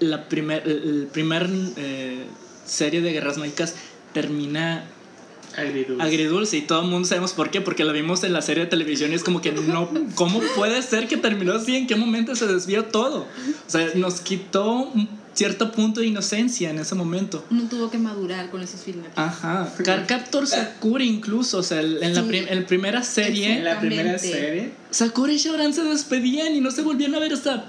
La primer, el primer eh, serie de Guerreras Mágicas termina
Agridulce.
agridulce y todo el mundo sabemos por qué, porque la vimos en la serie de televisión y es como que no, ¿cómo puede ser que terminó así? ¿En qué momento se desvió todo? O sea, nos quitó un cierto punto de inocencia en ese momento.
No tuvo que madurar con esos finales.
Ajá. Carcaptor Sakura incluso, o sea, en la
Sí.
prim- en primera serie,
En la primera serie.
Sakura y Shaoran se despedían y no se volvían a ver hasta...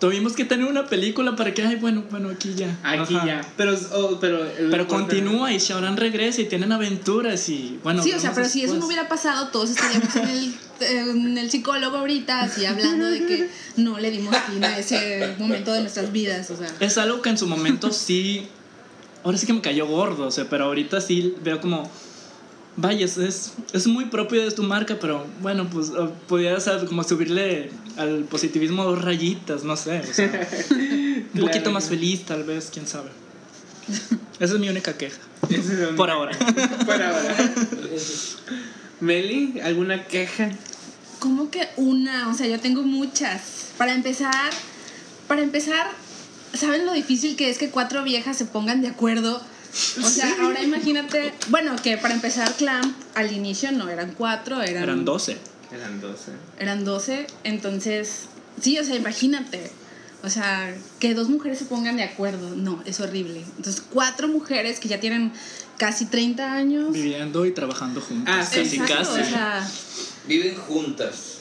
Tuvimos que tener una película para que, ay, bueno, bueno, aquí ya.
Aquí
Ajá.
ya. Pero, oh, pero,
Pero continúa y Shaoran regresa y tienen aventuras y bueno.
sí, o sea, pero si eso no hubiera pasado, todos estaríamos en el, en el psicólogo ahorita, así hablando de que no le dimos fin a ese momento de nuestras vidas. O sea,
Es algo que en su momento sí. Ahora sí que me cayó gordo, o sea, pero ahorita sí veo como. Vaya, es, es, muy propio de tu marca, pero bueno, pues eh, podías como subirle al positivismo dos rayitas, no sé. O sea, [LAUGHS] un
Claro
poquito más feliz, tal vez, quién sabe. [LAUGHS] Esa es mi única queja.
Es
Por ahora. [LAUGHS]
Por ahora. Meli, ¿alguna queja?
¿cómo que una? O sea, yo tengo muchas. Para empezar, para empezar, ¿saben lo difícil que es que cuatro viejas se pongan de acuerdo? O sea, ahora imagínate, bueno, que para empezar, Clamp al inicio no eran cuatro, eran,
Eran 12.
Eran 12.
eran 12, entonces, sí, o sea, imagínate, o sea, que dos mujeres se pongan de acuerdo, no, es horrible. Entonces, cuatro mujeres que ya tienen casi 30 años.
Viviendo y trabajando juntos.
Ah, sí,
casi,
Exacto,
casi.
o sea,
Viven juntas.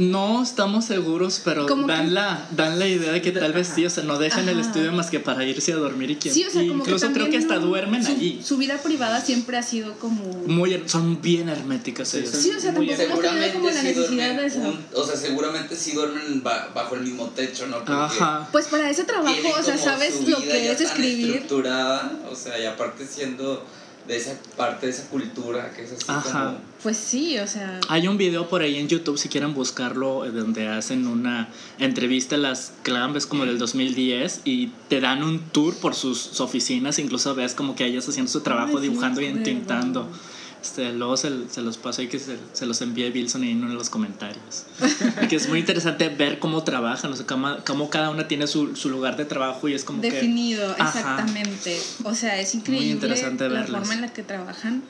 No estamos seguros, pero dan
que-
la, dan la idea de que tal vez
Ajá.
sí, o sea, no dejan el estudio más que para irse a dormir y que
sí, o sea, como
incluso
que
creo que hasta
no-
duermen
su,
allí.
Su vida privada siempre ha sido como...
Muy, son bien herméticas
Sí,
ellas.
son-
Sí, o sea,
Muy
tampoco tenido como la
sí
necesidad de eso.
o sea, seguramente sí duermen ba- bajo el mismo techo, ¿no? Porque
Ajá.
Pues para ese trabajo, o sea, sabes lo que es escribir.
estructurada, o sea, y aparte siendo de esa parte de esa cultura que es así
Ajá.
como
Pues sí, o sea,
Hay un video por ahí en YouTube, si quieren buscarlo, eh, donde hacen una entrevista a las Clam, es como del 2010, y te dan un tour por sus oficinas, incluso ves como que ellas haciendo su trabajo,
Ay, sí,
dibujando y
acuerdo.
Este, luego se, se los paso ahí que se, se los envíe Wilson ahí en los comentarios. Y que es muy interesante ver cómo trabajan, o sea, cómo, cómo cada una tiene su, su lugar de trabajo y es como que...
definido,
Ajá.
exactamente. O sea, es increíble
interesante
la forma en la que trabajan.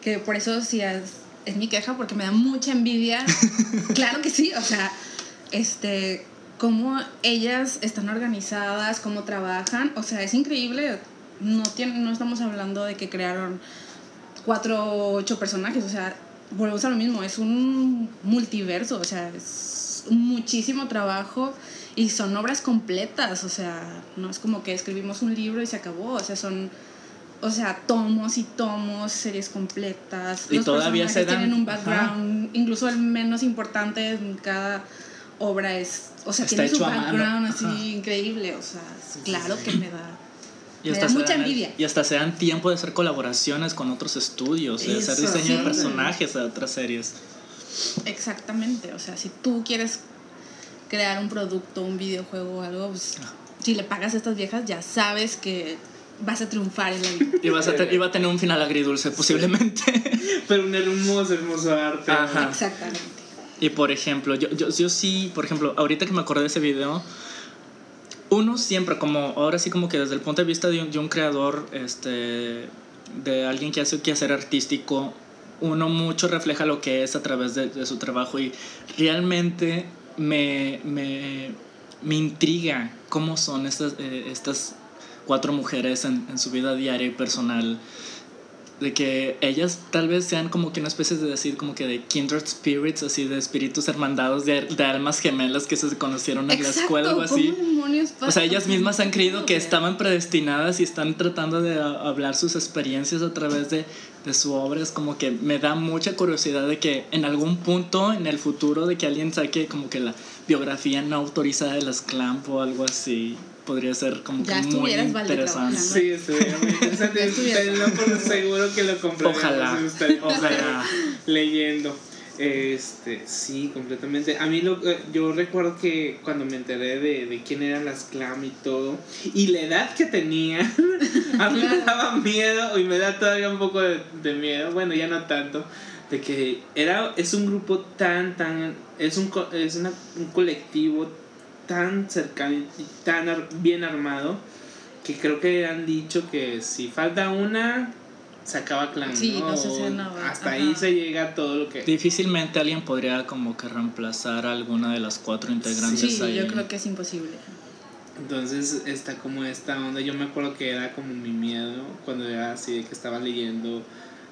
Que por eso sí es, es mi queja, porque me da mucha envidia. [LAUGHS] claro que sí, o sea, este, cómo ellas están organizadas, cómo trabajan. O sea, es increíble. No, tiene, no estamos hablando de que crearon cuatro o ocho personajes, o sea, volvemos a lo mismo, es un multiverso, o sea, es muchísimo trabajo y son obras completas, o sea, no es como que escribimos un libro y se acabó, o sea, son, o sea, tomos y tomos, series completas,
Y
los
todavía se
personajes
dan-
tienen un background, incluso el menos importante en cada obra es, o sea,
Está
tiene su background así
ajá.
increíble, o sea, claro que me da
Y
Me
hasta,
da
se
mucha
dan,
envidia.
y hasta se dan tiempo de hacer colaboraciones con otros estudios, de hacer diseño de personajes de otras series.
Exactamente, o sea, si tú quieres crear un producto, un videojuego o algo, pues, si le pagas a estas viejas ya sabes que vas a triunfar en la vida.
Y, vas a te- y va a tener un final agridulce posiblemente. [LAUGHS]
Pero un hermoso, hermoso arte.
Ajá.
Exactamente.
y por ejemplo, yo, yo, yo sí, por ejemplo, ahorita que me acordé de ese video, uno siempre, como ahora sí como que desde el punto de vista de un, de un creador, este, de alguien que hace que hacer artístico, uno mucho refleja lo que es a través de, su trabajo y realmente me, me, me intriga cómo son estas, eh, estas cuatro mujeres en su vida diaria y personal de que ellas tal vez sean como que una especie de decir como que de kindred spirits así de espíritus hermandados de, de almas gemelas que se conocieron en la escuela o así
¿cómo demonios
o sea, ellas mismas han creído que estaban predestinadas y están tratando de hablar sus experiencias a través de, de su obra. Es como que me da mucha curiosidad de que en algún punto en el futuro de que alguien saque como que la biografía no autorizada de las Clamp o algo así. Podría ser como
Ya
que muy interesante.
Sí, estuviera muy interesante. Tenlo por seguro que lo compraré.
Ojalá. Ojalá.
leyendo. Este, sí, completamente. A mí lo, eh, yo recuerdo que cuando me enteré de, de quién eran las clam y todo, y la edad que tenía, [LAUGHS] a mí me daba miedo, y me da todavía un poco de, de miedo, bueno, ya no tanto, de que era, es un grupo tan, tan, es un, es una- un colectivo tan cercano y tan ar- bien armado, que creo que han dicho que si falta una, se acaba clan,
Sí,
¿no?
no se.
Hasta
Ajá.
ahí se llega todo lo que...
Difícilmente alguien podría como que reemplazar a alguna de las cuatro integrantes
Sí,
ahí.
yo creo que es imposible.
Entonces está como esta onda. Yo me acuerdo que era como mi miedo cuando era así de que estaba leyendo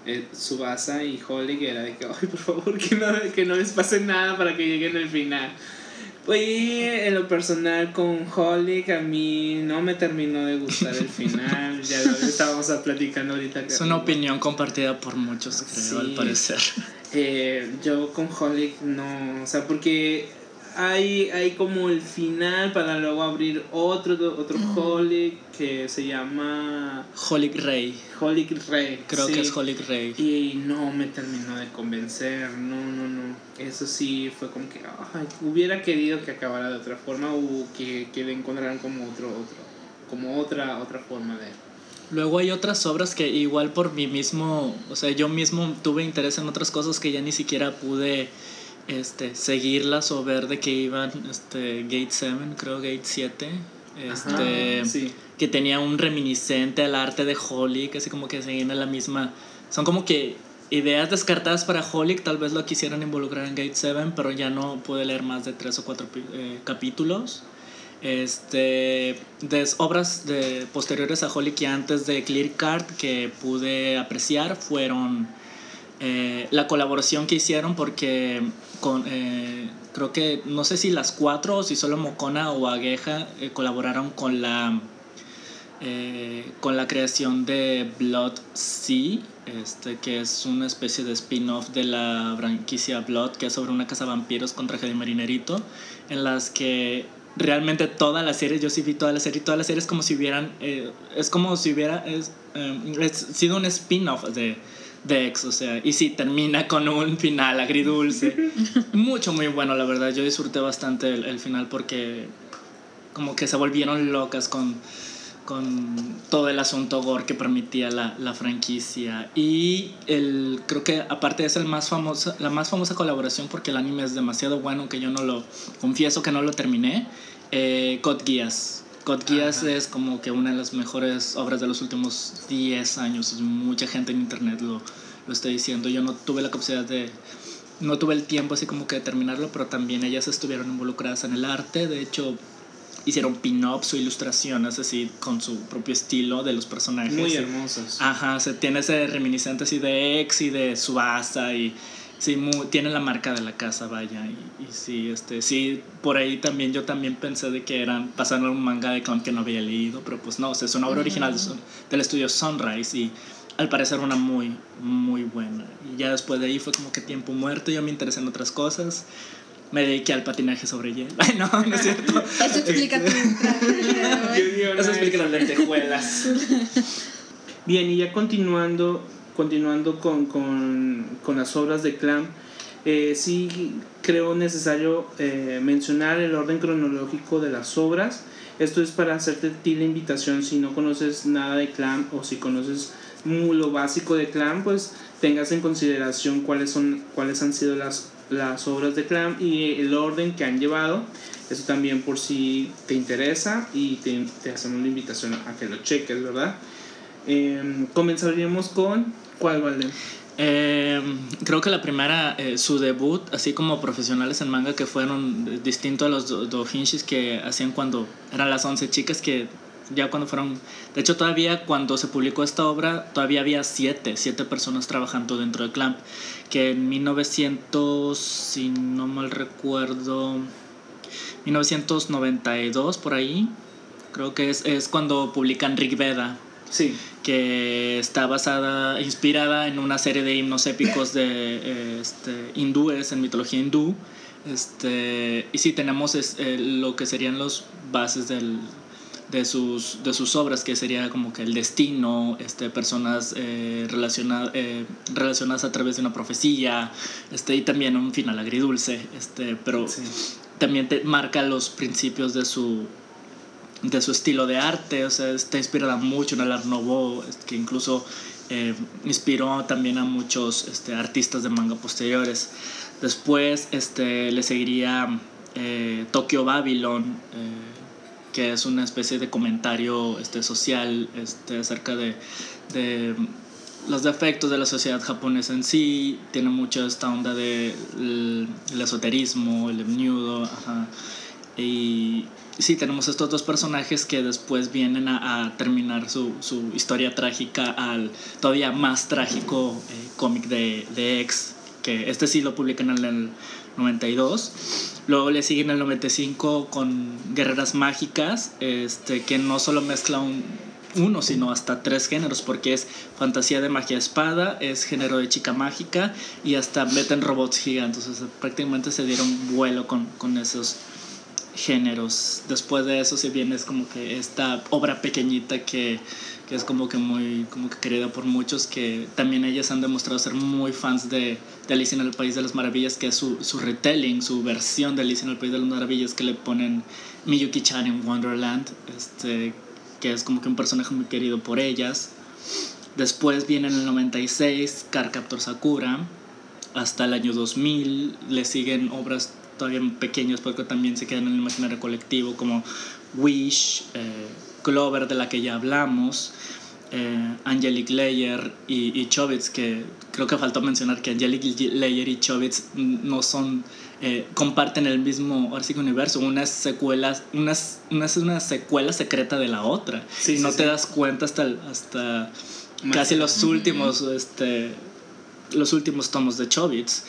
eh, Subasa y Holly, que era de que, ay, por favor, que no, que no les pase nada para que lleguen al final. Y en lo personal con Holly, a mí no me terminó de gustar el final. [LAUGHS] ya lo estábamos platicando ahorita.
Es una opinión compartida por muchos, creo,
Sí.
al parecer.
Eh, yo con Holly no, o sea, porque hay, hay como el final para luego abrir otro, otro que se llama
Holic Rey.
Holly Rey.
Creo
sí.
que es Holic Rey.
Y no me terminó de convencer, no, no, no. Eso sí fue como que ay, hubiera querido que acabara de otra forma o que, que le encontraran como otro, otro, como otra, otra forma de
Luego hay otras obras que igual por mí mismo, o sea, yo mismo tuve interés en otras cosas que ya ni siquiera pude este, seguirlas o ver de que iban este, Gate 7, creo Gate 7, este,
Ajá, sí.
que tenía un reminiscente al arte de Holic, así como que seguían en la misma, son como que ideas descartadas para Holic, tal vez lo quisieran involucrar en Gate 7, pero ya no pude leer más de tres o cuatro eh, capítulos. Este, de obras de, posteriores a Holic y antes de Clear Card que pude apreciar fueron eh, la colaboración que hicieron porque con, eh, creo que no sé si las cuatro o si solo Mocona o Agueja eh, colaboraron con la eh, con la creación de Blood Sea este, que es una especie de spin-off de la franquicia Blood que es sobre una casa de vampiros con traje de marinerito en las que realmente toda la serie, yo sí vi toda la serie, toda la serie es como si hubieran, eh, es como si hubiera es, sido un spin-off de, de X, o sea, y sí, termina con un final agridulce. [LAUGHS] Mucho, muy bueno, la verdad, yo disfruté bastante el, el final porque como que se volvieron locas con, con todo el asunto gore que permitía la, la franquicia. Y el, creo que aparte es el más famoso, la más famosa colaboración porque el anime es demasiado bueno que yo no lo, confieso que no lo terminé, eh, Code Geass. Code Geass es como que una de las mejores obras de los últimos 10 años. Mucha gente en internet lo, lo está diciendo. Yo no tuve la capacidad de... No tuve el tiempo así como que de terminarlo, pero también ellas estuvieron involucradas en el arte. De hecho, hicieron pin-ups o ilustraciones así con su propio estilo de los personajes.
Muy hermosos.
Ajá, se tiene ese reminiscente así de ex y de Subasa y sí, mu- tiene la marca de la casa, vaya. Y, y sí, este, sí, por ahí también yo también pensé de que eran, pasaron un manga de clown que no había leído, pero pues no, o sea, es una obra original de del estudio Sunrise y al parecer una muy, muy buena. Y ya después de ahí fue como que tiempo muerto, yo me interesé en otras cosas. Me dediqué al patinaje sobre hielo. [LAUGHS] Ay, no, no es cierto. [LAUGHS]
Eso explica tu!
Eso explica las lentejuelas.
Bien, y ya continuando, continuando con, con, con las obras de Clam, eh, sí creo necesario eh, mencionar el orden cronológico de las obras. Esto es para hacerte ti la invitación, si no conoces nada de Clam o si conoces lo básico de Clam, pues tengas en consideración cuáles, son, cuáles han sido las, las obras de Clam y el orden que han llevado. Eso también por si te interesa y te, te hacemos la invitación a que lo cheques, ¿verdad? Eh, comenzaríamos con ¿cuál vale?
Eh, creo que la primera, eh, su debut, así como profesionales en manga que fueron distinto a los do- que hacían cuando eran las 11 chicas que ya cuando fueron, de hecho todavía cuando se publicó esta obra todavía había siete, siete personas trabajando dentro de Clamp, que en 1900, si no mal recuerdo, 1992 por ahí, creo que es, es cuando publican Rig Veda,
Sí,
que está basada, inspirada en una serie de himnos épicos de eh, este, hindúes, en mitología hindú. Este, y sí, tenemos es, eh, lo que serían los bases del, de sus, de sus obras, que sería como que el destino, este, personas eh, relaciona- eh, relacionadas a través de una profecía, este, y también un final agridulce, este, pero
Sí.
también te marca los principios de su, de su estilo de arte, o sea, está inspirada mucho en el Art Nouveau, es que incluso eh, inspiró también a muchos este, artistas de manga posteriores. Después este, le seguiría eh, Tokyo Babylon, eh, que es una especie de comentario este, social este, acerca de, de los defectos de la sociedad japonesa en sí, tiene mucho esta onda de el, esoterismo, el ajá. Y sí, tenemos estos dos personajes que después vienen a, a terminar su, su, historia trágica al todavía más trágico eh, cómic de, de X, que este sí lo publican en el 92. Luego le siguen el 95 con Guerreras Mágicas, este, que no solo mezcla un, uno, sino hasta tres géneros, porque es fantasía de magia espada, es género de chica mágica y hasta meten robots gigantes. O sea, prácticamente se dieron vuelo con, con esos géneros. Después de eso se viene es como que esta obra pequeñita que, que es como que muy como que querida por muchos, que también ellas han demostrado ser muy fans de, de Alicia en el País de las Maravillas, que es su, su retelling, su versión de Alicia en el País de las Maravillas, que le ponen Miyuki-chan en Wonderland, este, que es como que un personaje muy querido por ellas. Después viene en el 96 Cardcaptor Sakura, hasta el año 2000 le siguen obras todavía pequeñas porque también se quedan en el imaginario colectivo como Wish, eh, Clover de la que ya hablamos, eh, Angelic Layer y, y Chobits que creo que faltó mencionar que Angelic Layer y Chobits no son eh, comparten el mismo ahora sí que universo una es secuela una es, una secuela secreta de la otra
Sí, sí,
no
sí.
te das cuenta hasta el- hasta
Más
casi los últimos este los últimos tomos de Chobits.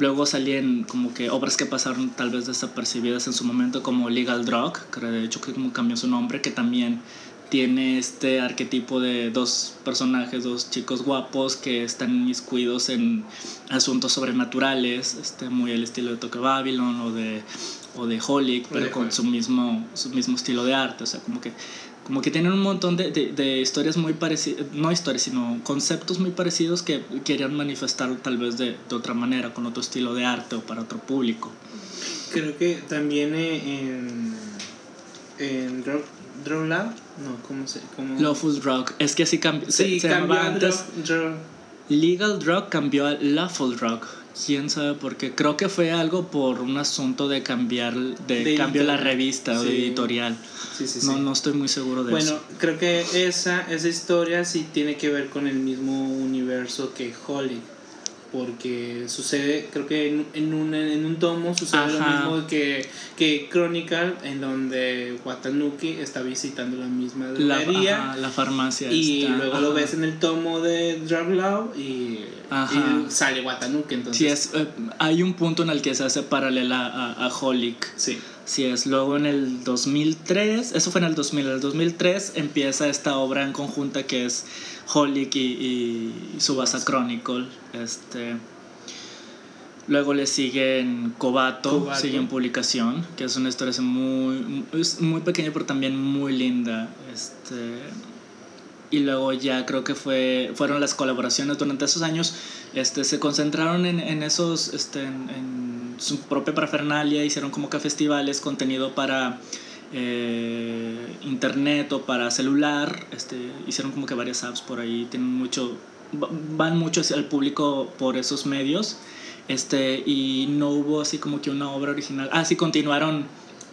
Luego salían como que obras que pasaron tal vez desapercibidas en su momento como Legal Drug, que de hecho que como cambió su nombre, que también tiene este arquetipo de dos personajes, dos chicos guapos que están inmiscuidos en asuntos sobrenaturales, este, muy al estilo de Tokyo Babylon o de, o de Holic, pero con
Holic.
su mismo, su mismo estilo de arte, o sea, como que como que tienen un montón de, de, de historias muy parecidas, no historias, sino conceptos muy parecidos que querían manifestar tal vez de, de otra manera, con otro estilo de arte o para otro público.
Creo que también eh, en. En Draw, Draw Lab, no, ¿cómo se cómo?
Lawful Drug, es que así cambió,
Sí,
se
cambió
antes
Draw-
Legal Drug cambió a Lawful Drug. Quién sabe por qué. Creo que fue algo por un asunto de cambiar de,
De
cambio la revista o de
Sí.
editorial.
Sí, sí, sí.
No, no estoy muy seguro de
Bueno,
eso.
creo que esa, esa historia sí tiene que ver con el mismo universo que Holly. Porque sucede, creo que en, en, un, en un tomo sucede
Ajá.
lo mismo que, que Chronicle, en donde Watanuki está visitando la misma
La,
droguería.
ajá, la farmacia.
y
está,
luego lo ves en el tomo de Drug Love y, y sale Watanuki. Entonces,
Sí, es, eh, hay un punto en el que se hace paralela a, a Holic.
sí.
Sí, es. Luego en el 2003, eso fue en el 2000, en el 2003 empieza esta obra en conjunta que es Holic y, y Subasa Chronicle. Este, luego le siguen Kobato,
Kobato.
sigue en publicación, que es una historia así muy, muy pequeña pero también muy linda. Este, y luego ya creo que fue, fueron las colaboraciones durante esos años, este, se concentraron en, en esos, este, en, en su propia parafernalia, hicieron como que festivales, contenido para eh, internet o para celular, este, hicieron como que varias apps por ahí, tienen mucho, va- van mucho hacia el público por esos medios, este, y no hubo así como que una obra original, ah, sí, continuaron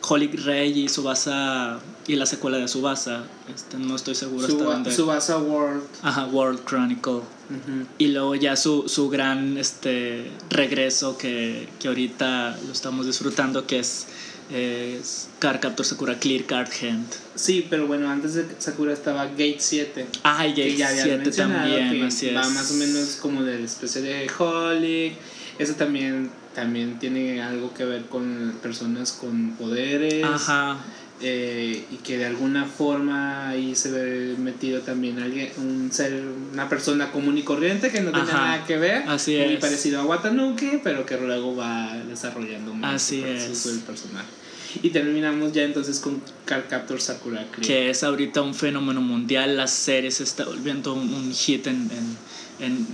Holy Rey y Subasa y la secuela de Subasa, este, no estoy seguro hasta
Suba-
dónde.
Subasa World.
Ajá, World Chronicle.
Ujú.
Y luego ya su, su gran este, regreso que, que ahorita lo estamos disfrutando, que es, es Card Captor Sakura Clear Card Hand.
Sí, pero bueno, antes de Sakura estaba Gate 7.
Ay,
que
Gate
ya había
7
mencionado
también,
que
así
va
es.
más o menos como de la especie de Holic. Eso también, también tiene algo que ver con personas con poderes.
Ajá,
eh, y que de alguna forma ahí se ve metido también alguien, un ser, una persona común y corriente que no
Ajá,
nada que ver.
así
muy
es.
parecido a Watanuki, pero que luego va desarrollando más
Así es.
del personaje. Y terminamos ya entonces con Cardcaptor Sakura Clear.
Que es ahorita un fenómeno mundial. La serie se está volviendo un, un hit en, en, en,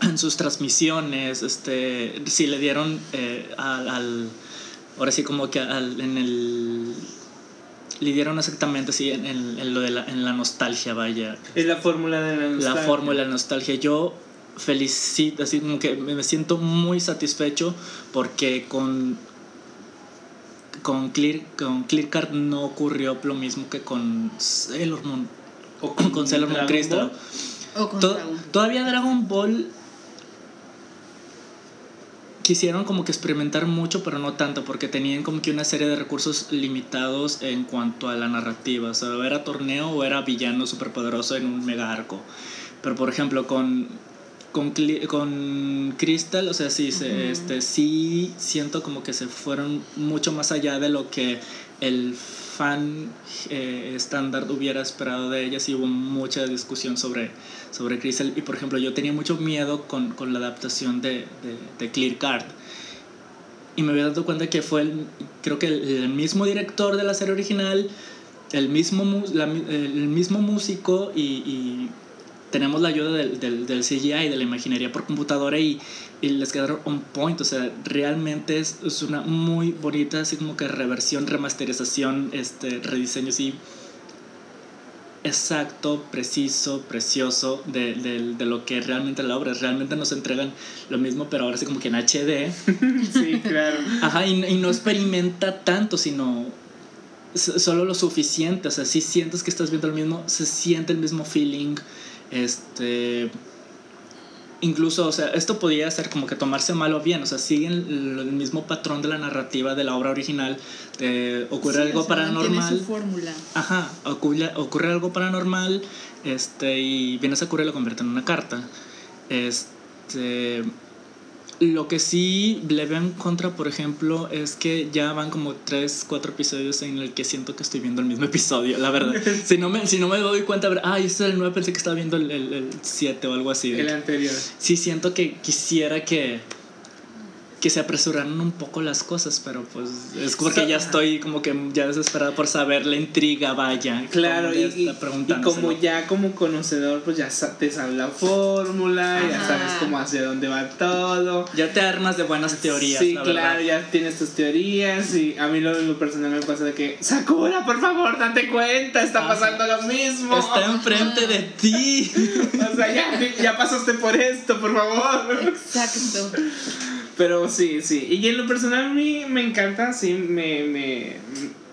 en sus transmisiones. Este, sí, le dieron eh, al, al- Ahora sí, como que al- en el. Le dieron exactamente así en, en- en lo de la, en la nostalgia, vaya.
Es la fórmula de la
La
nostalgia.
fórmula de la nostalgia. Yo felicito, así como que me siento muy satisfecho porque con con Clear, con Clear Card no ocurrió lo mismo que con Sailor Moon
O
con, Sailor Moon Crystal.
O con Dragon Ball.
todavía Dragon Ball quisieron como que experimentar mucho, pero no tanto, porque tenían como que una serie de recursos limitados en cuanto a la narrativa. O sea, o era torneo o era villano superpoderoso en un mega arco. Pero por ejemplo, con, con, con Crystal, o sea, sí, se- este, sí siento como que se fueron mucho más allá de lo que el fan eh, estándar hubiera esperado de ellas y hubo mucha discusión sobre, sobre Crystal. Y por ejemplo, yo tenía mucho miedo con, con la adaptación de, de, Clear Card. Y me había dado cuenta que fue, el, creo que el, el mismo director de la serie original, el mismo, la el mismo músico y, y tenemos la ayuda del, del, del CGI de la imaginería por computadora y, y les quedaron on point. O sea, realmente es, es una muy bonita, así como que reversión, remasterización, este, rediseño, así exacto, preciso, precioso de, de, de lo que realmente la obra es. Realmente nos entregan lo mismo, pero ahora sí como que en HD. [LAUGHS]
Sí, claro.
Ajá, y, y no experimenta tanto, sino solo lo suficiente. O sea, si sientes que estás viendo el mismo, se siente el mismo feeling. Este. Incluso, o sea, esto podría ser como que tomarse mal o bien, o sea, siguen el, mismo patrón de la narrativa de la obra original, de ocurre
Sí,
algo
o sea, mantiene
paranormal.
su fórmula.
Ajá, ocurre, ocurre algo paranormal este, y viene Sakura y lo convierte en una carta. Este, lo que sí le veo en contra, por ejemplo, es que ya van como 3, 4 episodios en el que siento que estoy viendo el mismo [LAUGHS] episodio, la verdad. [LAUGHS] si, no me, si no me doy cuenta, a ver, ay, este es el 9, pensé que estaba viendo el 7 o algo así.
El anterior.
Sí siento que quisiera que que se apresuraran un poco las cosas, pero pues es porque ya estoy como que ya desesperada por saber la intriga, vaya.
Claro,
como
y,
ya
y- y como ya como conocedor, pues ya te sabes la fórmula, ya sabes cómo hacia dónde va todo.
Ya te armas de buenas teorías,
Sí,
la
claro,
verdad.
ya tienes tus teorías y a mí lo, en lo personal me pasa de que, Sakura, por favor, date cuenta, está
Ah,
pasando lo mismo.
Está enfrente de [LAUGHS] ti.
O sea, ya, ya pasaste por esto, por favor.
Exacto.
Pero sí, sí. Y en lo personal a mí me encanta, sí, me, me,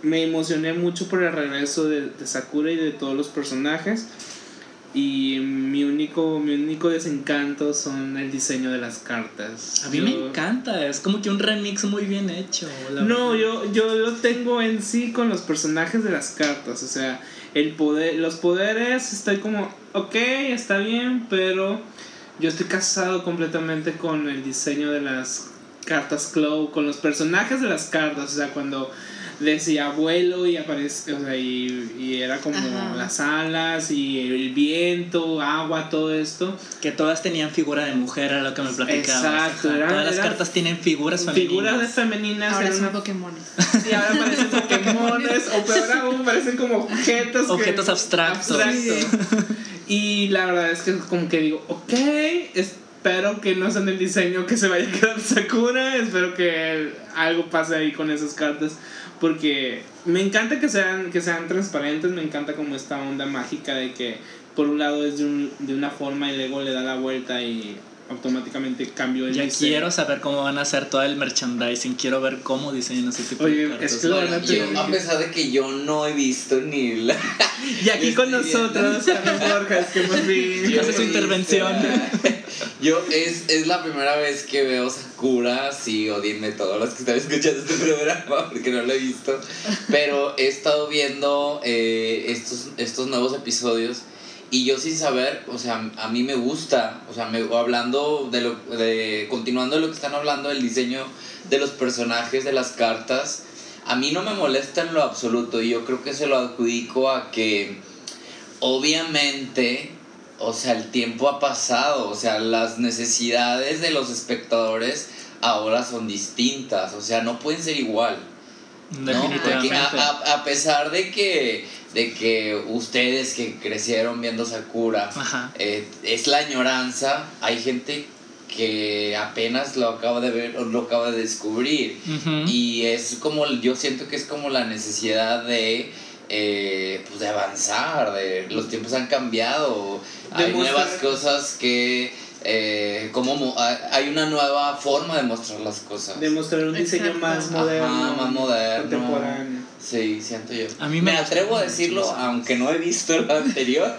me emocioné mucho por el regreso de, de Sakura y de todos los personajes. Y mi único, mi único desencanto son el diseño de las cartas.
A mí
Yo-
me encanta, es como que un remix muy bien hecho.
No,
verdad.
yo, yo lo tengo en sí con los personajes de las cartas. O sea, el poder, los poderes, estoy como, ok, está bien, pero yo estoy casado completamente con el diseño de las cartas Claw, con los personajes de las cartas. O sea, cuando decía abuelo y aparece, o sea, y, y era como
Ajá.
las alas y el viento, agua, todo esto.
Que todas tenían figura de mujer, era lo que me platicabas.
Exacto,
Ajá,
era-
Todas las cartas tienen figuras femeninas.
Figuras de femeninas.
Ahora son
una
Pokémones. [LAUGHS]
Sí, ahora parecen Pokémones, o peor aún, parecen como objetos. que-
Objetos abstractos.
abstractos. Y la verdad es que como que digo, ok, espero que no sea en el diseño que se vaya a quedar [LAUGHS] Sakura, espero que algo pase ahí con esas cartas. Porque me encanta que sean, que sean transparentes, me encanta como esta onda mágica de que por un lado es de, un- de una forma y luego le da la vuelta y automáticamente cambio el
Ya
diseño.
quiero saber cómo van a hacer todo el merchandising. Quiero ver cómo diseñan ese tipo
Oye,
de cartas.
es que a
Bueno, yo, a pesar de que yo no he visto ni la.
Y aquí con nosotros, Carlos Borjas, que por fin.
Hace su intervención.
Yo es, es la primera vez que veo Sakura, sí, odienme todos los que están escuchando este programa porque no lo he visto, pero he estado viendo eh, estos, estos nuevos episodios y yo sin saber, o sea, a mí me gusta, o sea, me, hablando de lo, de, continuando lo que están hablando del diseño de los personajes, de las cartas, a mí no me molesta en lo absoluto y yo creo que se lo adjudico a que obviamente, o sea, el tiempo ha pasado, o sea, las necesidades de los espectadores ahora son distintas, o sea, no pueden ser igual. No, porque a, a, pesar de que, de que ustedes que crecieron viendo Sakura, eh, es la añoranza, hay gente que apenas lo acaba de ver o lo acaba de descubrir. Y es como, yo siento que es como la necesidad de, eh, pues de avanzar, de, los tiempos han cambiado, hay nuevas cosas que eh, como hay una nueva forma de mostrar las cosas.
De mostrar un diseño más moderno.
más moderno. Contemporáneo. Sí, siento yo. A mí me, atrevo a decirlo, aunque no he visto lo anterior,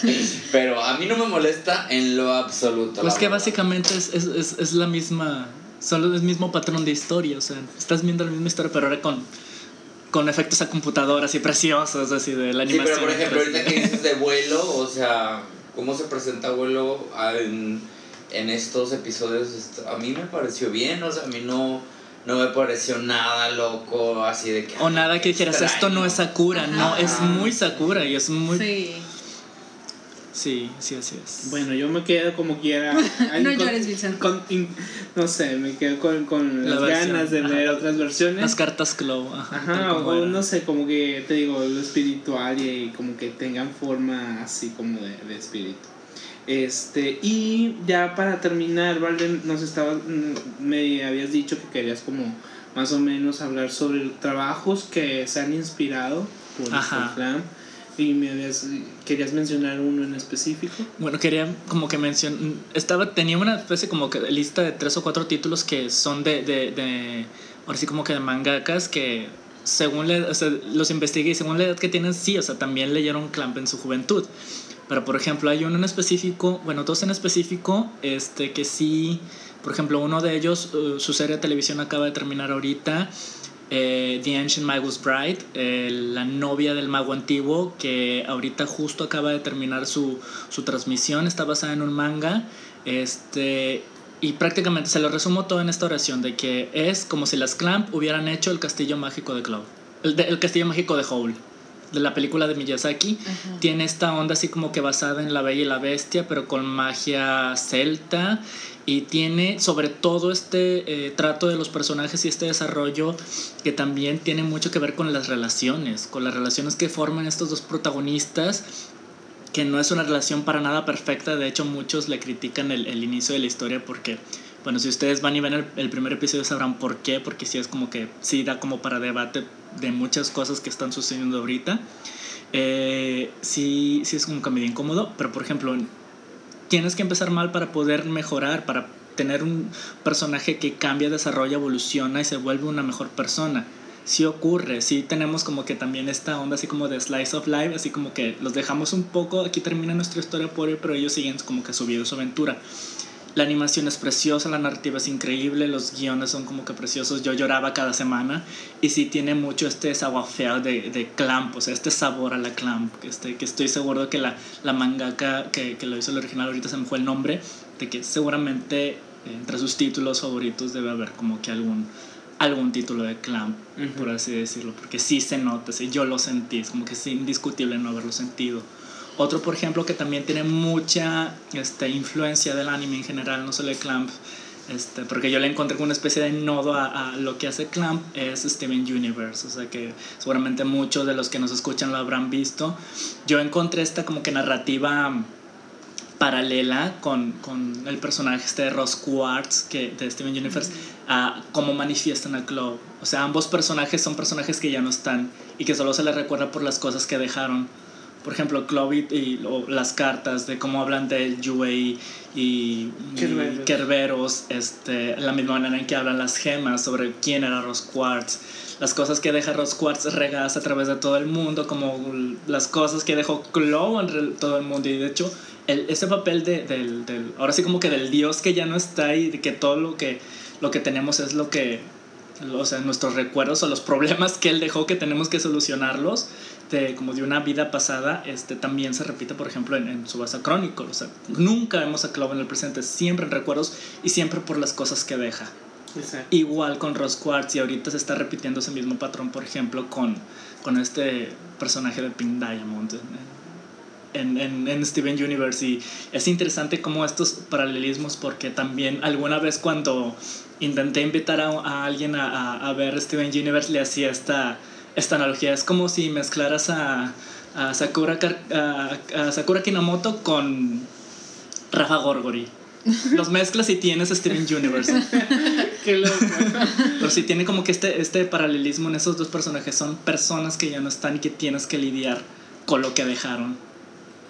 [LAUGHS] pero a mí no me molesta en lo absoluto.
Pues que básicamente es, es, es, es, la misma, solo es el mismo patrón de historia, o sea, estás viendo la misma historia, pero ahora con, con efectos a computadora así preciosos, así de la animación.
Sí, pero por ejemplo, ahorita que dices de vuelo, o sea cómo se presenta Vuelo en, en estos episodios, a mí me pareció bien, o sea, a mí no, no me pareció nada loco, así de que...
O nada que dijeras, esto no es Sakura, no, es muy Sakura y es muy... Sí. Sí, sí, así es.
Bueno, yo me quedo como quiera. [LAUGHS]
no llores, Vincent.
no sé, me quedo con, con las ganas de ver otras versiones.
Las cartas Clow.
Ajá, o no sé, como que te digo, lo espiritual y como que tengan forma así como de, de espíritu. Este, y ya para terminar, Valden, nos estaba, mm, me habías dicho que querías como más o menos hablar sobre trabajos que se han inspirado por Ajá. este plan y me querías mencionar uno en específico.
Bueno, quería como que mencionar, estaba, tenía una especie como que lista de tres o cuatro títulos que son de, de, de ahora sí como que de mangakas que según le, o sea, los investigué y según la edad que tienen, sí, o sea, también leyeron Clamp en su juventud. Pero por ejemplo, hay uno en específico, bueno, dos en específico, este, que sí, por ejemplo, uno de ellos, uh, su serie de televisión acaba de terminar ahorita eh, The Ancient Magus Bride, eh, la novia del mago antiguo, que ahorita justo acaba de terminar su, su transmisión, está basada en un manga. Este, y prácticamente se lo resumo todo en esta oración, de que es como si las Clamp hubieran hecho el castillo mágico de Cloud, el, el castillo mágico de Howl de la película de Miyazaki, tiene esta onda así como que basada en la Bella y la Bestia, pero con magia celta y tiene sobre todo este eh, trato de los personajes y este desarrollo que también tiene mucho que ver con las relaciones, con las relaciones que forman estos dos protagonistas que no es una relación para nada perfecta, de hecho muchos le critican el, el inicio de la historia porque, bueno, si ustedes van y ven el, el, primer episodio sabrán por qué, porque sí es como que, sí da como para debate de muchas cosas que están sucediendo ahorita. Eh, sí, sí es como que medio incómodo, pero por ejemplo, tienes que empezar mal para poder mejorar, para tener un personaje que cambia, desarrolla, evoluciona y se vuelve una mejor persona. Sí ocurre, sí tenemos como que también esta onda así como de slice of life, así como que los dejamos un poco, aquí termina nuestra historia por él, pero ellos siguen como que su vida, su aventura. La animación es preciosa, la narrativa es increíble, los guiones son como que preciosos. Yo lloraba cada semana y sí tiene mucho este sabor de, de clamp, o sea, este sabor a la clamp. Este, que estoy seguro que la, la mangaka que, que lo hizo el original, ahorita se me fue el nombre, de que seguramente entre sus títulos favoritos debe haber como que algún, algún título de clamp, por así decirlo, porque sí se nota, sí, yo lo sentí, es como que es indiscutible no haberlo sentido. Otro, por ejemplo, que también tiene mucha este, influencia del anime en general, no solo de Clamp, este, porque yo le encontré como una especie de nodo a, a, lo que hace Clamp, es Steven Universe, o sea que seguramente muchos de los que nos escuchan lo habrán visto. Yo encontré esta como que narrativa paralela con, con el personaje este de Ross Quartz que, de Steven Universe, a cómo manifiestan a Club. O sea, ambos personajes son personajes que ya no están y que solo se les recuerda por las cosas que dejaron por ejemplo, Clovit y las cartas de cómo hablan de Yue y, Kerberos, este, la misma manera en que hablan las gemas sobre quién era Ross Quartz, las cosas que deja Ross Quartz regadas a través de todo el mundo, como las cosas que dejó Clo en todo el mundo. Y de hecho, el, ese papel de, del, del, ahora sí como que del dios que ya no está y de que todo lo que, lo que tenemos es lo que, o sea, nuestros recuerdos o los problemas que él dejó que tenemos que solucionarlos este, como de una vida pasada, este, también se repite, por ejemplo, en, en Subasa Chronicle. O sea, nunca vemos a Clove en el presente, siempre en recuerdos y siempre por las cosas que deja. Igual con Ross Quartz y ahorita se está repitiendo ese mismo patrón, por ejemplo, con, con este personaje de Pink Diamond en, en, en, Steven Universe y es interesante como estos paralelismos porque también alguna vez cuando intenté invitar a, a alguien a, a, a, ver Steven Universe le hacía esta, esta analogía. Es como si mezclaras a, a, Sakura, a, a Sakura Kinomoto con Rafa Gorgori. [LAUGHS] Los mezclas y tienes Steven Universe. [LAUGHS]
Qué loco.
Pero sí tiene como que este, este paralelismo en esos dos personajes. Son personas que ya no están y que tienes que lidiar con lo que dejaron.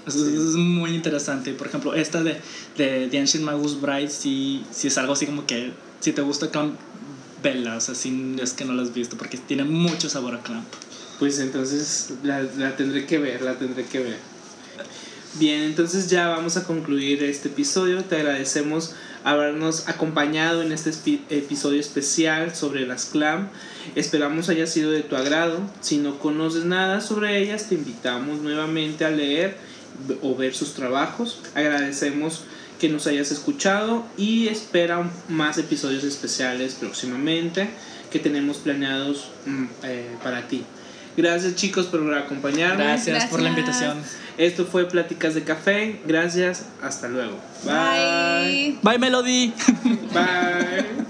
Eso sí. es muy interesante. Por ejemplo, esta de, de The Ancient Magus Bride, sí, sí es algo así como que si te gusta vela. O sea, sí, es que no la has visto porque tiene mucho sabor a Clamp.
Pues entonces la, la tendré que ver, la tendré que ver. Bien, entonces ya vamos a concluir este episodio. Te agradecemos habernos acompañado en este episodio especial sobre las clam. Esperamos haya sido de tu agrado. Si no conoces nada sobre ellas, te invitamos nuevamente a leer o ver sus trabajos. Agradecemos que nos hayas escuchado y espera más episodios especiales próximamente que tenemos planeados eh, para ti. Gracias chicos por acompañarme.
Gracias, Gracias, por la invitación.
Esto fue Pláticas de Café. Gracias. Hasta luego. Bye.
Bye, Melody.
Bye.